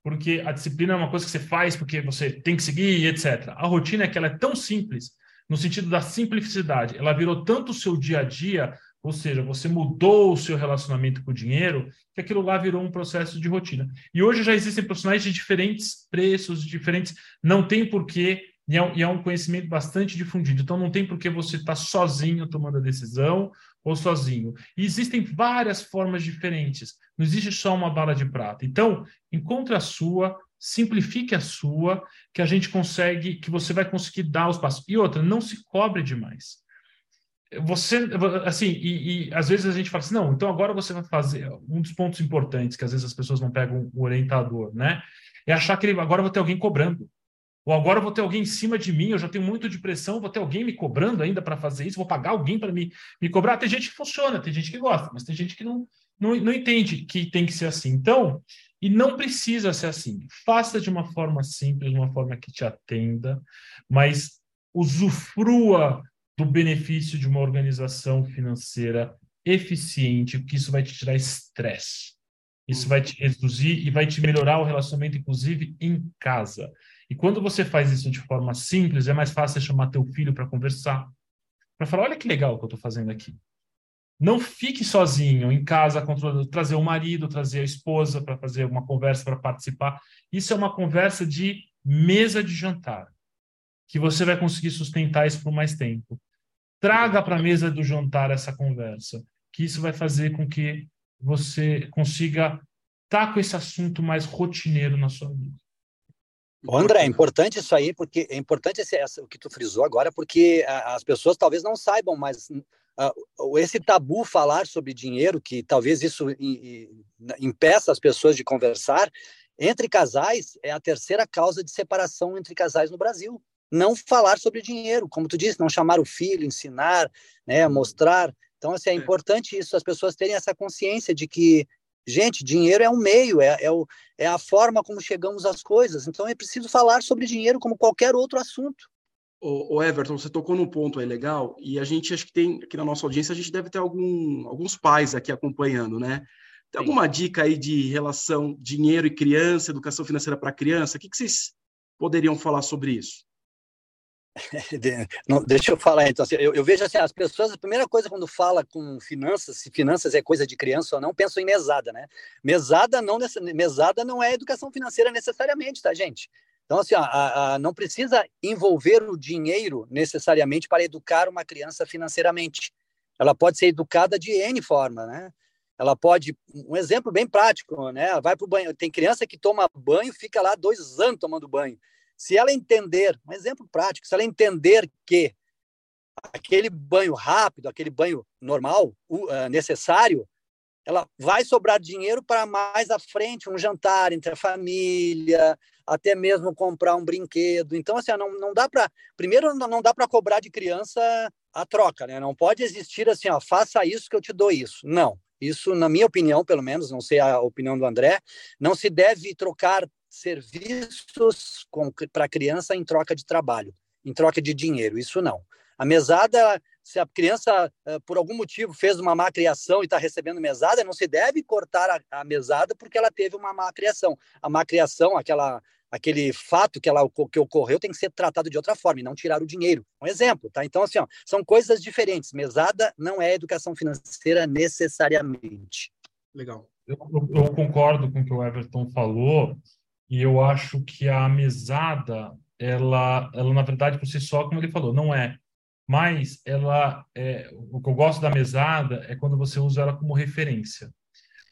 porque a disciplina é uma coisa que você faz porque você tem que seguir, etc. A rotina é que ela é tão simples no sentido da simplicidade. Ela virou tanto o seu dia a dia ou seja, você mudou o seu relacionamento com o dinheiro, que aquilo lá virou um processo de rotina. E hoje já existem profissionais de diferentes preços, diferentes. Não tem porquê, e é, um, e é um conhecimento bastante difundido. Então, não tem porquê você estar tá sozinho tomando a decisão ou sozinho. E existem várias formas diferentes. Não existe só uma bala de prata. Então, encontre a sua, simplifique a sua, que a gente consegue, que você vai conseguir dar os passos. E outra, não se cobre demais você, assim, e, e, às vezes a gente fala assim, não, então agora você vai fazer um dos pontos importantes que às vezes as pessoas não pegam o orientador, né? É achar que ele, agora vou ter alguém cobrando. Ou agora vou ter alguém em cima de mim, eu já tenho muito de pressão, vou ter alguém me cobrando ainda para fazer isso, vou pagar alguém para me, me cobrar. Tem gente que funciona, tem gente que gosta, mas tem gente que não, não, não entende que tem que ser assim. Então, e não precisa ser assim. Faça de uma forma simples, de uma forma que te atenda, mas usufrua do benefício de uma organização financeira eficiente, porque isso vai te tirar estresse. Isso vai te reduzir e vai te melhorar o relacionamento, inclusive em casa. E quando você faz isso de forma simples, é mais fácil chamar teu filho para conversar, para falar: olha que legal que eu estou fazendo aqui. Não fique sozinho em casa, trazer o marido, trazer a esposa para fazer uma conversa, para participar. Isso é uma conversa de mesa de jantar, que você vai conseguir sustentar isso por mais tempo. Traga para a mesa do jantar essa conversa, que isso vai fazer com que você consiga estar tá com esse assunto mais rotineiro na sua vida. André, é importante isso aí, porque é importante esse, essa, o que tu frisou agora, porque a, as pessoas talvez não saibam, mas uh, esse tabu falar sobre dinheiro, que talvez isso impeça as pessoas de conversar, entre casais é a terceira causa de separação entre casais no Brasil. Não falar sobre dinheiro, como tu disse, não chamar o filho, ensinar, né, mostrar. Então, assim, é, é. importante isso, as pessoas terem essa consciência de que, gente, dinheiro é um meio, é, é, o, é a forma como chegamos às coisas. Então, é preciso falar sobre dinheiro como qualquer outro assunto. O, Everton, você tocou num ponto aí legal, e a gente acho que tem aqui na nossa audiência, a gente deve ter algum, alguns pais aqui acompanhando, né? Tem alguma dica aí de relação dinheiro e criança, educação financeira para criança? O que, que vocês poderiam falar sobre isso? Deixa eu falar então. Assim, eu, eu, vejo assim, as pessoas, a primeira coisa quando fala com finanças, se finanças é coisa de criança ou não, pensam em mesada, né? Mesada não, mesada não é educação financeira necessariamente, tá, gente? Então, assim, a, a, não precisa envolver o dinheiro necessariamente para educar uma criança financeiramente. Ela pode ser educada de N forma, né? Ela pode, um exemplo bem prático, né? Vai para o banho, tem criança que toma banho, fica lá dois anos tomando banho. Se ela entender, um exemplo prático, se ela entender que aquele banho rápido, aquele banho normal, uh, necessário, ela vai sobrar dinheiro para mais à frente, um jantar entre a família, até mesmo comprar um brinquedo. Então, assim, não, não dá para. Primeiro, não dá para cobrar de criança a troca, né? Não pode existir assim, ó, faça isso que eu te dou isso. Não. Isso, na minha opinião, pelo menos, não sei a opinião do André, não se deve trocar serviços para a criança em troca de trabalho, em troca de dinheiro. Isso não. A mesada, se a criança, eh, por algum motivo, fez uma má criação e está recebendo mesada, não se deve cortar a, a, mesada porque ela teve uma má criação. A má criação, aquela, aquele fato que, ela, que ocorreu, tem que ser tratado de outra forma e não tirar o dinheiro. Um exemplo, tá? Então, assim, ó, são coisas diferentes. Mesada não é educação financeira necessariamente. Legal. Eu, eu, eu concordo com o que o Everton falou e eu acho que a mesada, ela, ela na verdade, por si só, como ele falou, não é. Mas ela, é, o que eu gosto da mesada é quando você usa ela como referência.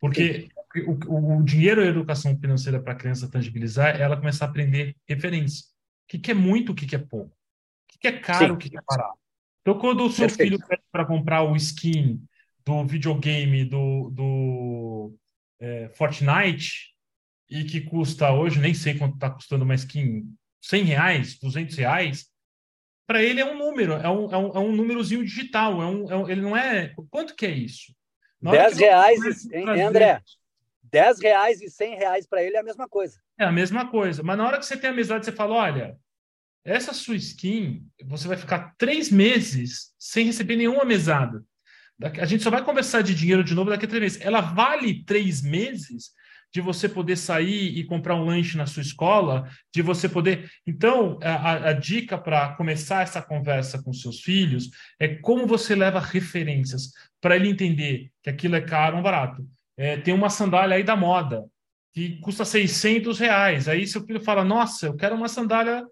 Porque o, o, dinheiro e a educação financeira para a criança tangibilizar é ela começar a aprender referência. O que, que é muito, o que, que é pouco. O que, que é caro, Sim. o que, que é barato. Então, quando o seu Perfeito. filho pede para comprar o skin do videogame do, do é, Fortnite, e que custa hoje, nem sei quanto está custando uma skin, 100 reais, 200 reais, para ele é um número, é um, é um, é um númerozinho digital, é um, é um, ele não é... Quanto que é isso? 10 reais, e, André? 10 reais e 100 reais para ele é a mesma coisa. É a mesma coisa, mas na hora que você tem amizade, você fala, olha, essa sua skin, você vai ficar três meses sem receber nenhuma mesada. A gente só vai conversar de dinheiro de novo daqui a três meses. Ela vale três meses de você poder sair e comprar um lanche na sua escola, de você poder. Então, a, a dica para começar essa conversa com seus filhos é como você leva referências para ele entender que aquilo é caro ou barato. É, tem uma sandália aí da moda que custa 600 reais. Aí seu filho fala: Nossa, eu quero uma sandália,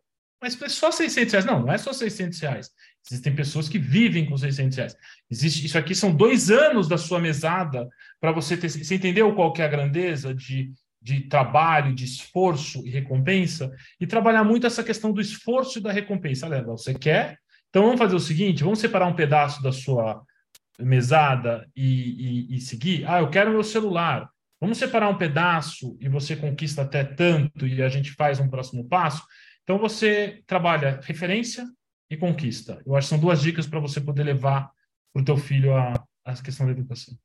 mas é só 600 reais. Não, não é só 600 reais. Existem pessoas que vivem com 600 reais. Existe, isso aqui são dois anos da sua mesada para você ter. Você entendeu qual que é a grandeza de, de trabalho, de esforço e recompensa? E trabalhar muito essa questão do esforço e da recompensa. Leva, você quer? Então vamos fazer o seguinte: vamos separar um pedaço da sua mesada e, e, e seguir. Ah, eu quero meu celular. Vamos separar um pedaço e você conquista até tanto e a gente faz um próximo passo. Então você trabalha referência, e conquista. Eu acho que são duas dicas para você poder levar para o teu filho a, a questão da educação.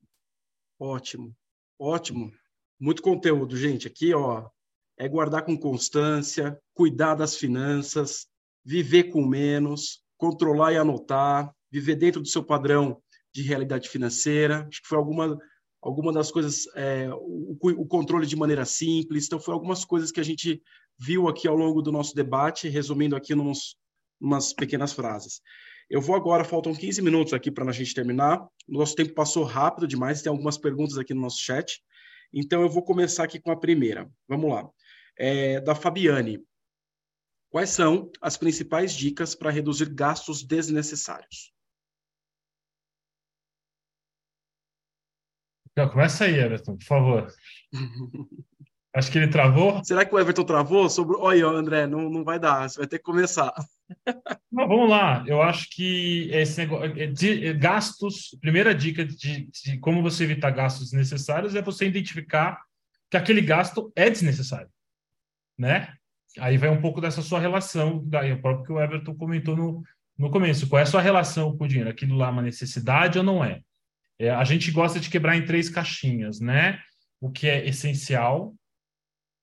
Ótimo, ótimo. Muito conteúdo, gente. Aqui, ó, é guardar com constância, cuidar das finanças, viver com menos, controlar e anotar, viver dentro do seu padrão de realidade financeira. Acho que foi alguma, alguma das coisas, é, o, o, controle de maneira simples. Então, foi algumas coisas que a gente viu aqui ao longo do nosso debate, resumindo aqui nos, umas pequenas frases. Eu vou agora, faltam 15 minutos aqui para a gente terminar. Nosso tempo passou rápido demais, tem algumas perguntas aqui no nosso chat. Então, eu vou começar aqui com a primeira. Vamos lá. É, da Fabiane. Quais são as principais dicas para reduzir gastos desnecessários? Começa aí, Everton, por favor. Acho que ele travou. Será que o Everton travou? Sobre... Olha, André, não, não vai dar, você vai ter que começar. Não, vamos lá. Eu acho que esse negócio, de, é gastos, primeira dica de, de, como você evitar gastos desnecessários é você identificar que aquele gasto é desnecessário, né? Aí vai um pouco dessa sua relação, daí o próprio que o Everton comentou no, no começo. Qual é a sua relação com o dinheiro? Aquilo lá é uma necessidade ou não é? é? A gente gosta de quebrar em três caixinhas, né? O que é essencial,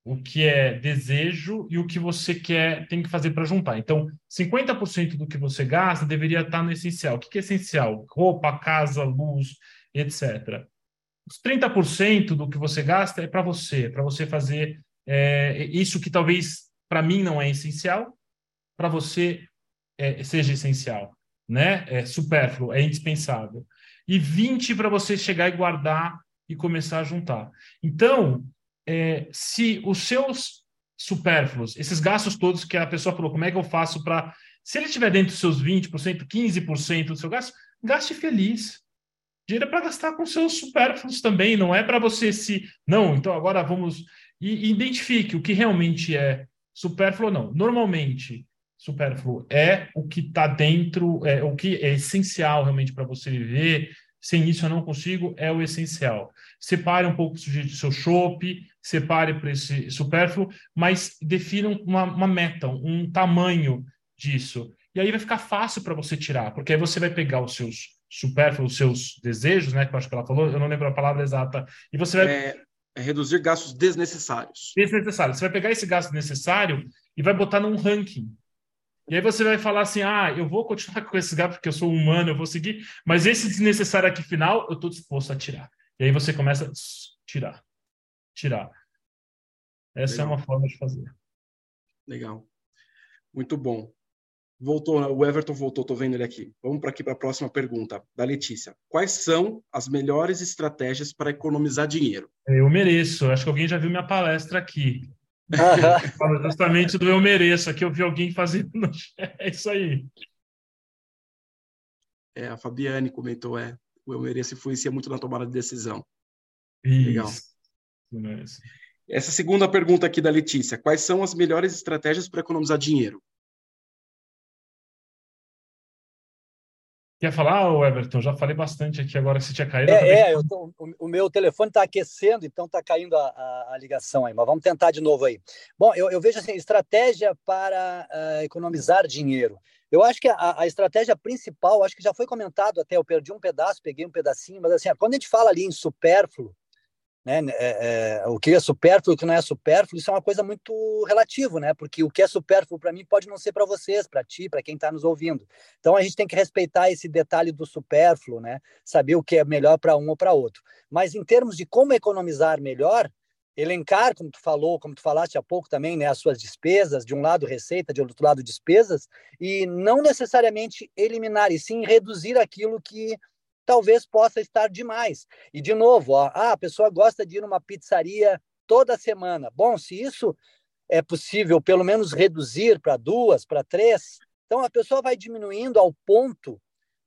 o que é desejo e o que você quer tem que fazer para juntar. Então, 50% do que você gasta deveria estar no essencial. O que é essencial? Roupa, casa, luz, etc. Os 30% do que você gasta é para você, para você fazer é, isso que talvez para mim não é essencial, para você é, seja essencial, né? É supérfluo, é indispensável. E 20 para você chegar e guardar e começar a juntar. Então, é, se os seus supérfluos, esses gastos todos que a pessoa falou, como é que eu faço para. Se ele estiver dentro dos seus 20%, 15% do seu gasto, gaste feliz. Dinheiro é para gastar com seus supérfluos também, não é para você se. Não, então agora vamos. E identifique o que realmente é supérfluo ou não. Normalmente, supérfluo é o que está dentro, é o que é essencial realmente para você viver. Sem isso eu não consigo, é o essencial. Separe um pouco do seu chope, separe para esse supérfluo, mas defina uma, uma meta, um tamanho disso. E aí vai ficar fácil para você tirar, porque aí você vai pegar os seus supérfluos, os seus desejos, né? Que eu acho que ela falou, eu não lembro a palavra exata. E você vai. É, é reduzir gastos desnecessários. Desnecessários. Você vai pegar esse gasto necessário e vai botar num ranking. E aí você vai falar assim: ah, eu vou continuar com esse gasto porque eu sou humano, eu vou seguir, mas esse desnecessário aqui final, eu estou disposto a tirar. E aí você começa a tirar, tirar. Essa Legal. é uma forma de fazer. Legal. Muito bom. Voltou, o Everton voltou, estou vendo ele aqui. Vamos para aqui para a próxima pergunta, da Letícia. Quais são as melhores estratégias para economizar dinheiro? Eu mereço. Acho que alguém já viu minha palestra aqui. Fala justamente do eu mereço. Aqui eu vi alguém fazendo. É isso aí. É, a Fabiane comentou, é. O eu mereço influencia muito na tomada de decisão. Isso. Legal. Isso. Essa segunda pergunta aqui da Letícia. Quais são as melhores estratégias para economizar dinheiro? Quer falar, Everton? Já falei bastante aqui agora, se tinha caído. É, é tô, o, o, meu telefone está aquecendo, então está caindo a, a, a, ligação aí, mas vamos tentar de novo aí. Bom, eu, eu vejo assim, estratégia para uh, economizar dinheiro. Eu acho que a, a, estratégia principal, acho que já foi comentado até, eu perdi um pedaço, peguei um pedacinho, mas assim, quando a gente fala ali em supérfluo, né, é, é, o que é supérfluo e o que não é supérfluo, isso é uma coisa muito relativo, né? Porque o que é supérfluo para mim pode não ser para vocês, para ti, para quem está nos ouvindo. Então a gente tem que respeitar esse detalhe do supérfluo, né? Saber o que é melhor para um ou para outro. Mas em termos de como economizar melhor, elencar, como tu falou, como tu falaste há pouco também, né, as suas despesas, de um lado receita, de outro lado despesas, e não necessariamente eliminar, e sim reduzir aquilo que talvez possa estar demais. E, de novo, ó, ah, a pessoa gosta de ir numa pizzaria toda semana. Bom, se isso é possível, pelo menos reduzir para duas, para três, então a pessoa vai diminuindo ao ponto,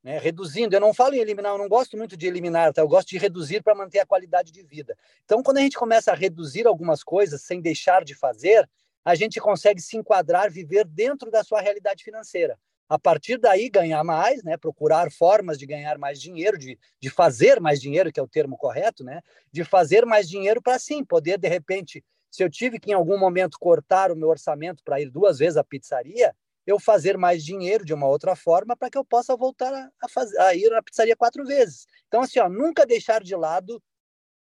né, reduzindo. Eu não falo em eliminar, eu não gosto muito de eliminar, tá? eu gosto de reduzir para manter a qualidade de vida. Então, quando a gente começa a reduzir algumas coisas sem deixar de fazer, a gente consegue se enquadrar, viver dentro da sua realidade financeira a partir daí ganhar mais, né? procurar formas de ganhar mais dinheiro, de, de fazer mais dinheiro, que é o termo correto, né? de fazer mais dinheiro para sim poder, de repente, se eu tive que em algum momento cortar o meu orçamento para ir duas vezes à pizzaria, eu fazer mais dinheiro de uma outra forma para que eu possa voltar a, fazer, a ir à pizzaria quatro vezes. Então, assim, ó, nunca deixar de lado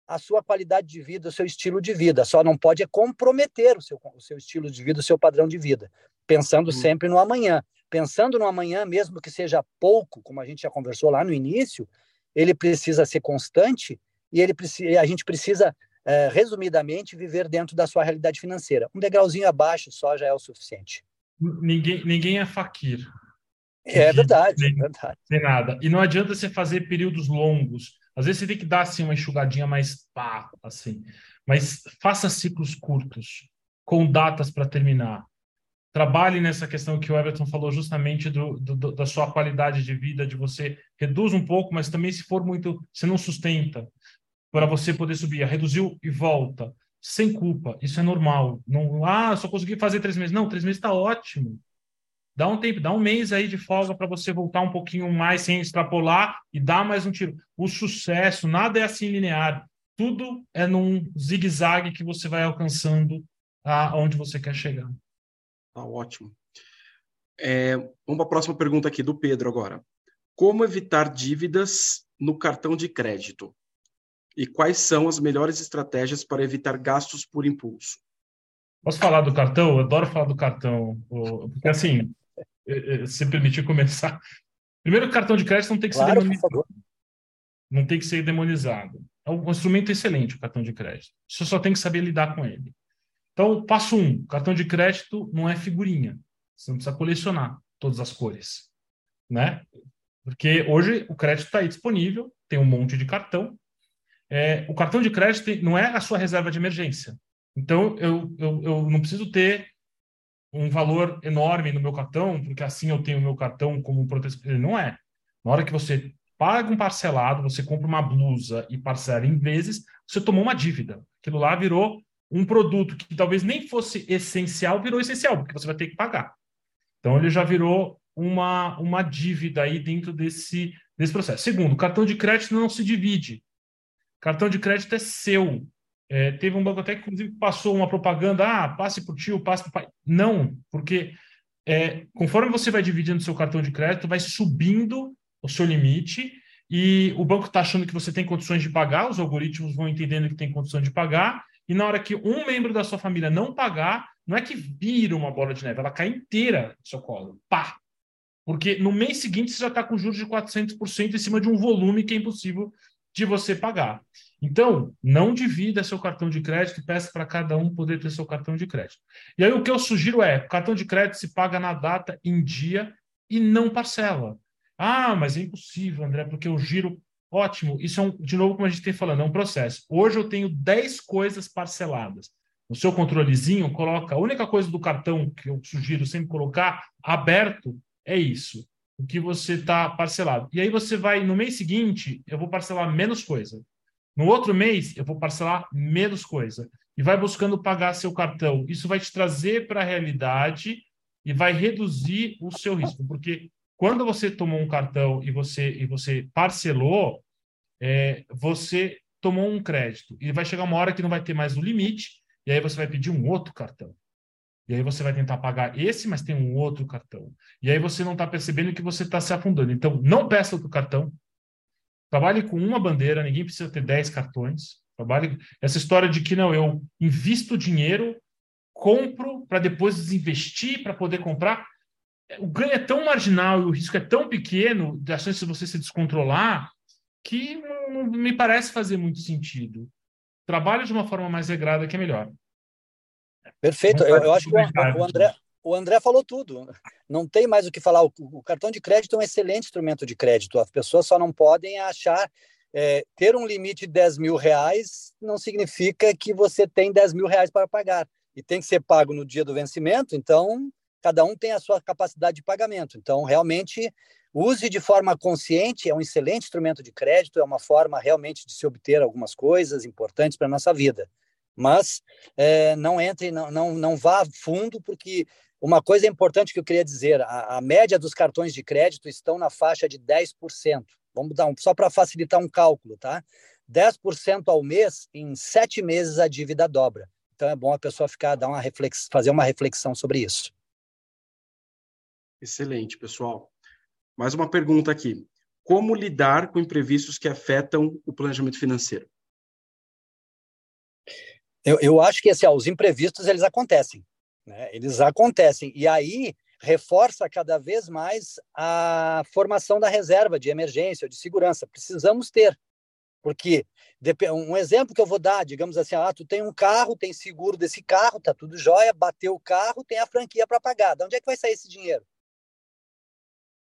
a sua qualidade de vida, o seu estilo de vida. Só não pode é comprometer o seu, o seu estilo de vida, o seu padrão de vida, pensando hum. sempre no amanhã pensando no amanhã, mesmo que seja pouco, como a gente já conversou lá no início, ele precisa ser constante e ele precisa, a gente precisa, é, resumidamente, viver dentro da sua realidade financeira. Um degrauzinho abaixo só já é o suficiente. Ninguém, ninguém é faquir. É verdade, é verdade. Tem nada. E não adianta você fazer períodos longos. Às vezes você tem que dar assim, uma enxugadinha mais pá, assim. Mas faça ciclos curtos, com datas para terminar trabalhe nessa questão que o Everton falou justamente do, do, da sua qualidade de vida, de você reduz um pouco, mas também se for muito, você não sustenta para você poder subir, reduziu e volta, sem culpa, isso é normal. Não, ah, só consegui fazer três meses. Não, três meses está ótimo. Dá um tempo, dá um mês aí de folga para você voltar um pouquinho mais sem extrapolar e dar mais um tiro. O sucesso, nada é assim linear. Tudo é num zigue-zague que você vai alcançando aonde você quer chegar. Tá ótimo. É, vamos para a próxima pergunta aqui do Pedro agora. Como evitar dívidas no cartão de crédito? E quais são as melhores estratégias para evitar gastos por impulso? Posso falar do cartão? Eu adoro falar do cartão. Porque, assim, se permitir começar. Primeiro, o cartão de crédito não tem que claro, ser demonizado. Não tem que ser demonizado. é um instrumento excelente, o cartão de crédito. Você só tem que saber lidar com ele. Então, passo um: cartão de crédito não é figurinha. Você não precisa colecionar todas as cores, né? Porque hoje o crédito está aí disponível, tem um monte de cartão. É, o cartão de crédito não é a sua reserva de emergência. Então, eu, eu, eu não preciso ter um valor enorme no meu cartão, porque assim eu tenho o meu cartão como proteção. Não é. Na hora que você paga um parcelado, você compra uma blusa e parcela em vezes, você tomou uma dívida. Aquilo lá virou um produto que talvez nem fosse essencial, virou essencial, porque você vai ter que pagar. Então ele já virou uma, uma dívida aí dentro desse, desse processo. Segundo, cartão de crédito não se divide. Cartão de crédito é seu. É, teve um banco até que, inclusive, passou uma propaganda: ah, passe por tio, passe por pai. Não, porque é, conforme você vai dividindo seu cartão de crédito, vai subindo o seu limite e o banco está achando que você tem condições de pagar, os algoritmos vão entendendo que tem condições de pagar, e na hora que um membro da sua família não pagar, não é que vira uma bola de neve, ela cai inteira no seu colo. Pá! Porque no mês seguinte você já está com juros de 400% em cima de um volume que é impossível de você pagar. Então, não divida seu cartão de crédito e peça para cada um poder ter seu cartão de crédito. E aí o que eu sugiro é, cartão de crédito se paga na data, em dia e não parcela. Ah, mas é impossível, André, porque eu giro. Ótimo, isso é um, de novo, como a gente tem falando, é um processo. Hoje eu tenho 10 coisas parceladas. No seu controlezinho, coloca a única coisa do cartão que eu sugiro sempre colocar aberto é isso, o que você está parcelado. E aí você vai, no mês seguinte, eu vou parcelar menos coisa. No outro mês, eu vou parcelar menos coisa. E vai buscando pagar seu cartão. Isso vai te trazer para a realidade e vai reduzir o seu risco, porque quando você tomou um cartão e você, e você parcelou, é, você tomou um crédito. E vai chegar uma hora que não vai ter mais o limite, e aí você vai pedir um outro cartão. E aí você vai tentar pagar esse, mas tem um outro cartão. E aí você não está percebendo que você está se afundando. Então, não peça outro cartão. Trabalhe com uma bandeira, ninguém precisa ter 10 cartões. Trabalhe essa história de que não, eu invisto dinheiro, compro para depois desinvestir para poder comprar o ganho é tão marginal e o risco é tão pequeno da chance de você se descontrolar que não, me parece fazer muito sentido. Trabalhe de uma forma mais regrada que é melhor. Perfeito. Eu, eu acho que o, o, André, o André falou tudo. Não tem mais o que falar. O, o, cartão de crédito é um excelente instrumento de crédito. As pessoas só não podem achar. É, ter um limite de 10 mil reais não significa que você tem 10 mil reais para pagar. E tem que ser pago no dia do vencimento, então cada um tem a sua capacidade de pagamento. Então, realmente, use de forma consciente, é um excelente instrumento de crédito, é uma forma realmente de se obter algumas coisas importantes para a nossa vida. Mas é, não entre, não, não, não vá fundo, porque uma coisa importante que eu queria dizer: a, a média dos cartões de crédito estão na faixa de 10%. Vamos dar um, só para facilitar um cálculo, tá? 10% ao mês, em sete meses a dívida dobra. Então é bom a pessoa ficar, dar uma reflex, fazer uma reflexão sobre isso. Excelente, pessoal. Mais uma pergunta aqui. Como lidar com imprevistos que afetam o planejamento financeiro? Eu, eu acho que assim, ó, os imprevistos eles acontecem, né? Eles acontecem e aí reforça cada vez mais a formação da reserva de emergência, de segurança. Precisamos ter, porque um exemplo que eu vou dar, digamos assim, ah, tu tem um carro, tem seguro desse carro, tá tudo jóia, bateu o carro, tem a franquia para pagar. De onde é que vai sair esse dinheiro?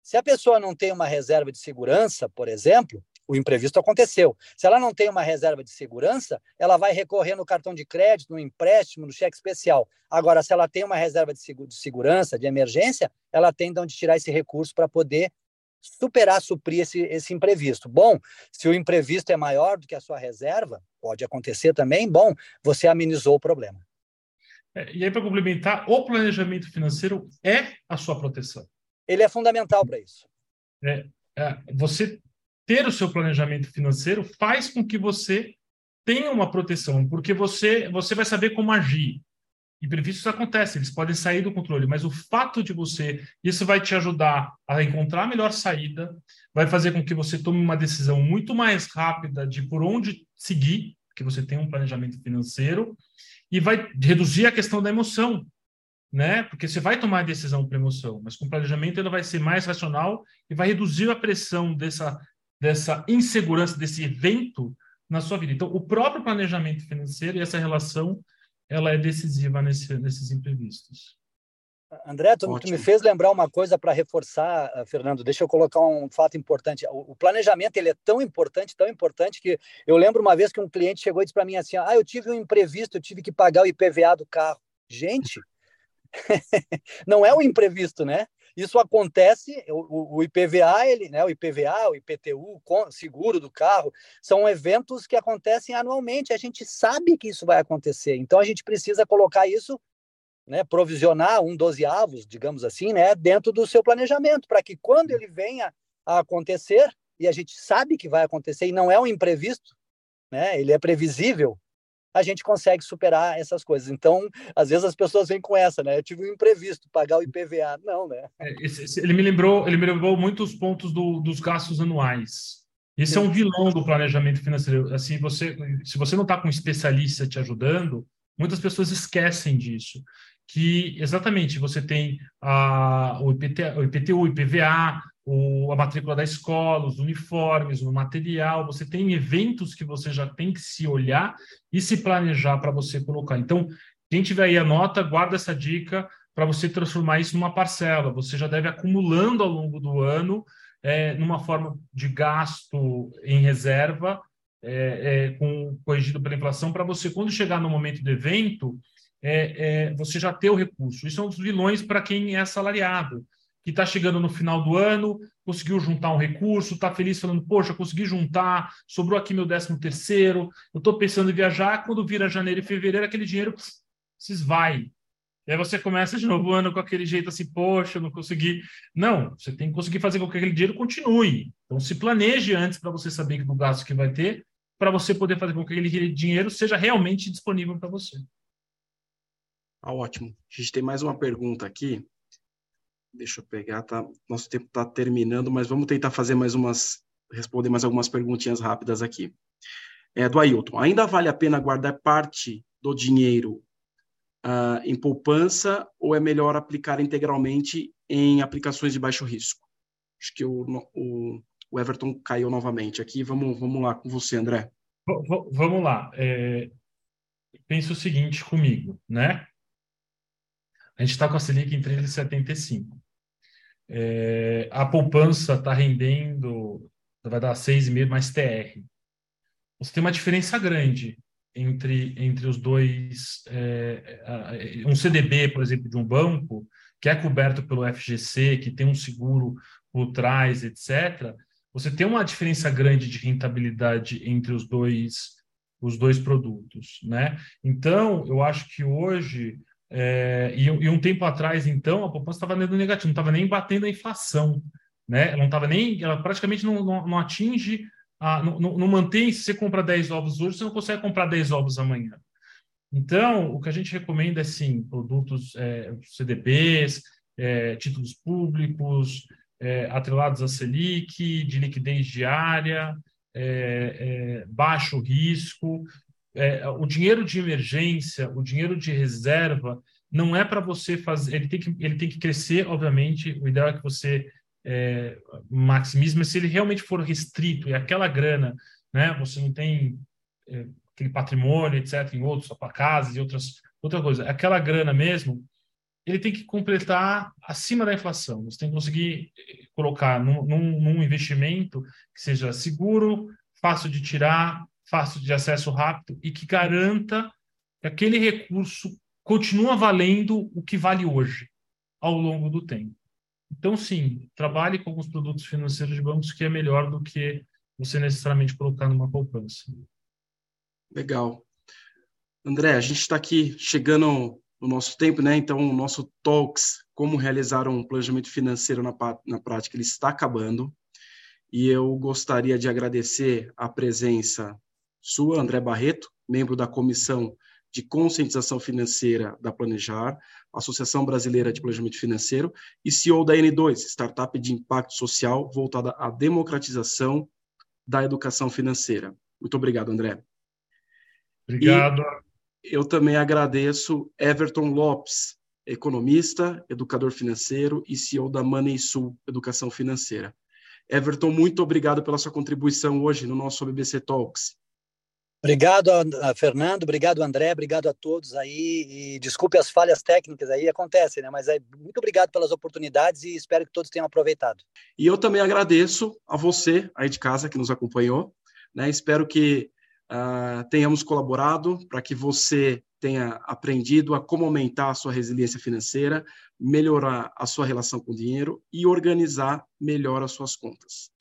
Se a pessoa não tem uma reserva de segurança, por exemplo, o imprevisto aconteceu. Se ela não tem uma reserva de segurança, ela vai recorrer no cartão de crédito, no empréstimo, no cheque especial. Agora, se ela tem uma reserva de segurança, de emergência, ela tem de onde tirar esse recurso para poder superar, suprir esse, esse imprevisto. Bom, se o imprevisto é maior do que a sua reserva, pode acontecer também, bom, você amenizou o problema. É, e aí, para complementar, o planejamento financeiro é a sua proteção ele é fundamental para isso. É, é, você ter o seu planejamento financeiro faz com que você tenha uma proteção, porque você, você vai saber como agir. Imprevistos acontecem, eles podem sair do controle, mas o fato de você, isso vai te ajudar a encontrar a melhor saída, vai fazer com que você tome uma decisão muito mais rápida de por onde seguir, porque você tem um planejamento financeiro, e vai reduzir a questão da emoção, né? Porque você vai tomar a decisão por emoção, mas com planejamento ela vai ser mais racional e vai reduzir a pressão dessa, dessa insegurança, desse evento na sua vida. Então, o próprio planejamento financeiro e essa relação, ela é decisiva nesse, nesses imprevistos. André, tu, tu, me fez lembrar uma coisa para reforçar, ah, Fernando. Deixa eu colocar um fato importante. O, o, planejamento ele é tão importante, tão importante que eu lembro uma vez que um cliente chegou e disse para mim assim: "Ah, eu tive um imprevisto, eu tive que pagar o IPVA do carro". Gente, não é um imprevisto, né? Isso acontece, o, o, IPVA, ele, né, o IPVA, o IPTU, seguro do carro, são eventos que acontecem anualmente. A gente sabe que isso vai acontecer. Então a gente precisa colocar isso né, provisionar um dozeavos, digamos assim, né, dentro do seu planejamento, para que quando ele venha a acontecer, e a gente sabe que vai acontecer, e não é um imprevisto, né, ele é previsível, a gente consegue superar essas coisas. Então, às vezes as pessoas vêm com essa, né? Eu tive um imprevisto, pagar o IPVA. Não, né? É, esse, esse, ele me lembrou, ele me lembrou muitos pontos do, dos gastos anuais. Esse é um vilão do planejamento financeiro. Assim, você, se você não está com um especialista te ajudando, muitas pessoas esquecem disso que exatamente você tem a, o, IPT, o IPTU, o IPVA, o, a matrícula da escola, os uniformes, o material, você tem eventos que você já tem que se olhar e se planejar para você colocar. Então, quem tiver aí a nota, guarda essa dica para você transformar isso numa parcela. Você já deve acumulando ao longo do ano, é, numa forma de gasto em reserva, é, é, com, corrigido pela inflação, para você, quando chegar no momento do evento, é, é, você já ter o recurso. Isso é um dos vilões para quem é assalariado, que está chegando no final do ano, conseguiu juntar um recurso, está feliz falando, poxa, consegui juntar, sobrou aqui meu décimo terceiro, eu estou pensando em viajar, quando vira janeiro e fevereiro, aquele dinheiro se esvai. E aí você começa de novo o ano com aquele jeito assim, poxa, não consegui. Não, você tem que conseguir fazer com que aquele dinheiro continue. Então se planeje antes para você saber do gasto que vai ter, para você poder fazer com que aquele dinheiro seja realmente disponível para você. Ah, ótimo. A gente tem mais uma pergunta aqui. Deixa eu pegar, tá? Nosso tempo está terminando, mas vamos tentar fazer mais umas, responder mais algumas perguntinhas rápidas aqui. É, do Ailton. Ainda vale a pena guardar parte do dinheiro uh, em poupança ou é melhor aplicar integralmente em aplicações de baixo risco? Acho que o, o, o Everton caiu novamente aqui. Vamos, vamos lá com você, André. V vamos lá. É, pensa o seguinte comigo, né? A gente está com a Selic em 3,75. É, a poupança está rendendo, vai dar 6,5 mais TR. Você tem uma diferença grande entre, entre os dois. É, um CDB, por exemplo, de um banco, que é coberto pelo FGC, que tem um seguro por trás, etc. Você tem uma diferença grande de rentabilidade entre os dois os dois produtos, né? Então, eu acho que hoje é, e, e, um tempo atrás, então, a poupança estava dando negativo, não estava nem batendo a inflação. Né? Ela não estava nem, ela praticamente não, não, não atinge, a, não, não, mantém, se você compra 10 ovos hoje, você não consegue comprar 10 ovos amanhã. Então, o que a gente recomenda é, sim, produtos é, CDBs, é, títulos públicos, é, atrelados a Selic, de liquidez diária, é, é, baixo risco, é, o dinheiro de emergência, o dinheiro de reserva, não é para você fazer. Ele tem, que, ele tem que crescer, obviamente. O ideal é que você é, maximize, mas se ele realmente for restrito e aquela grana, né, você não tem é, aquele patrimônio, etc., em outros, só para casas e outras, outra coisa, aquela grana mesmo, ele tem que completar acima da inflação. Você tem que conseguir colocar num, num, num investimento que seja seguro, fácil de tirar, fácil de acesso rápido e que garanta que aquele recurso continua valendo o que vale hoje, ao longo do tempo. Então, sim, trabalhe com alguns produtos financeiros de bancos que é melhor do que você necessariamente colocar numa poupança. Legal. André, a gente está aqui chegando no nosso tempo, né? Então, o nosso Talks, como realizar um planejamento financeiro na, na prática, ele está acabando. E eu gostaria de agradecer a presença sua, André Barreto, membro da Comissão de Conscientização Financeira da Planejar, Associação Brasileira de Planejamento Financeiro, e CEO da N2, startup de impacto social voltada à democratização da educação financeira. Muito obrigado, André. Obrigado. E eu também agradeço Everton Lopes, economista, educador financeiro e CEO da Money Sul Educação Financeira. Everton, muito obrigado pela sua contribuição hoje no nosso BBC Talks. Obrigado, Fernando, obrigado, André, obrigado a todos aí. E desculpe as falhas técnicas aí, acontecem, né? Mas é, muito obrigado pelas oportunidades e espero que todos tenham aproveitado. E eu também agradeço a você aí de casa que nos acompanhou. Né? Espero que uh, tenhamos colaborado para que você tenha aprendido a como aumentar a sua resiliência financeira, melhorar a sua relação com o dinheiro e organizar melhor as suas contas.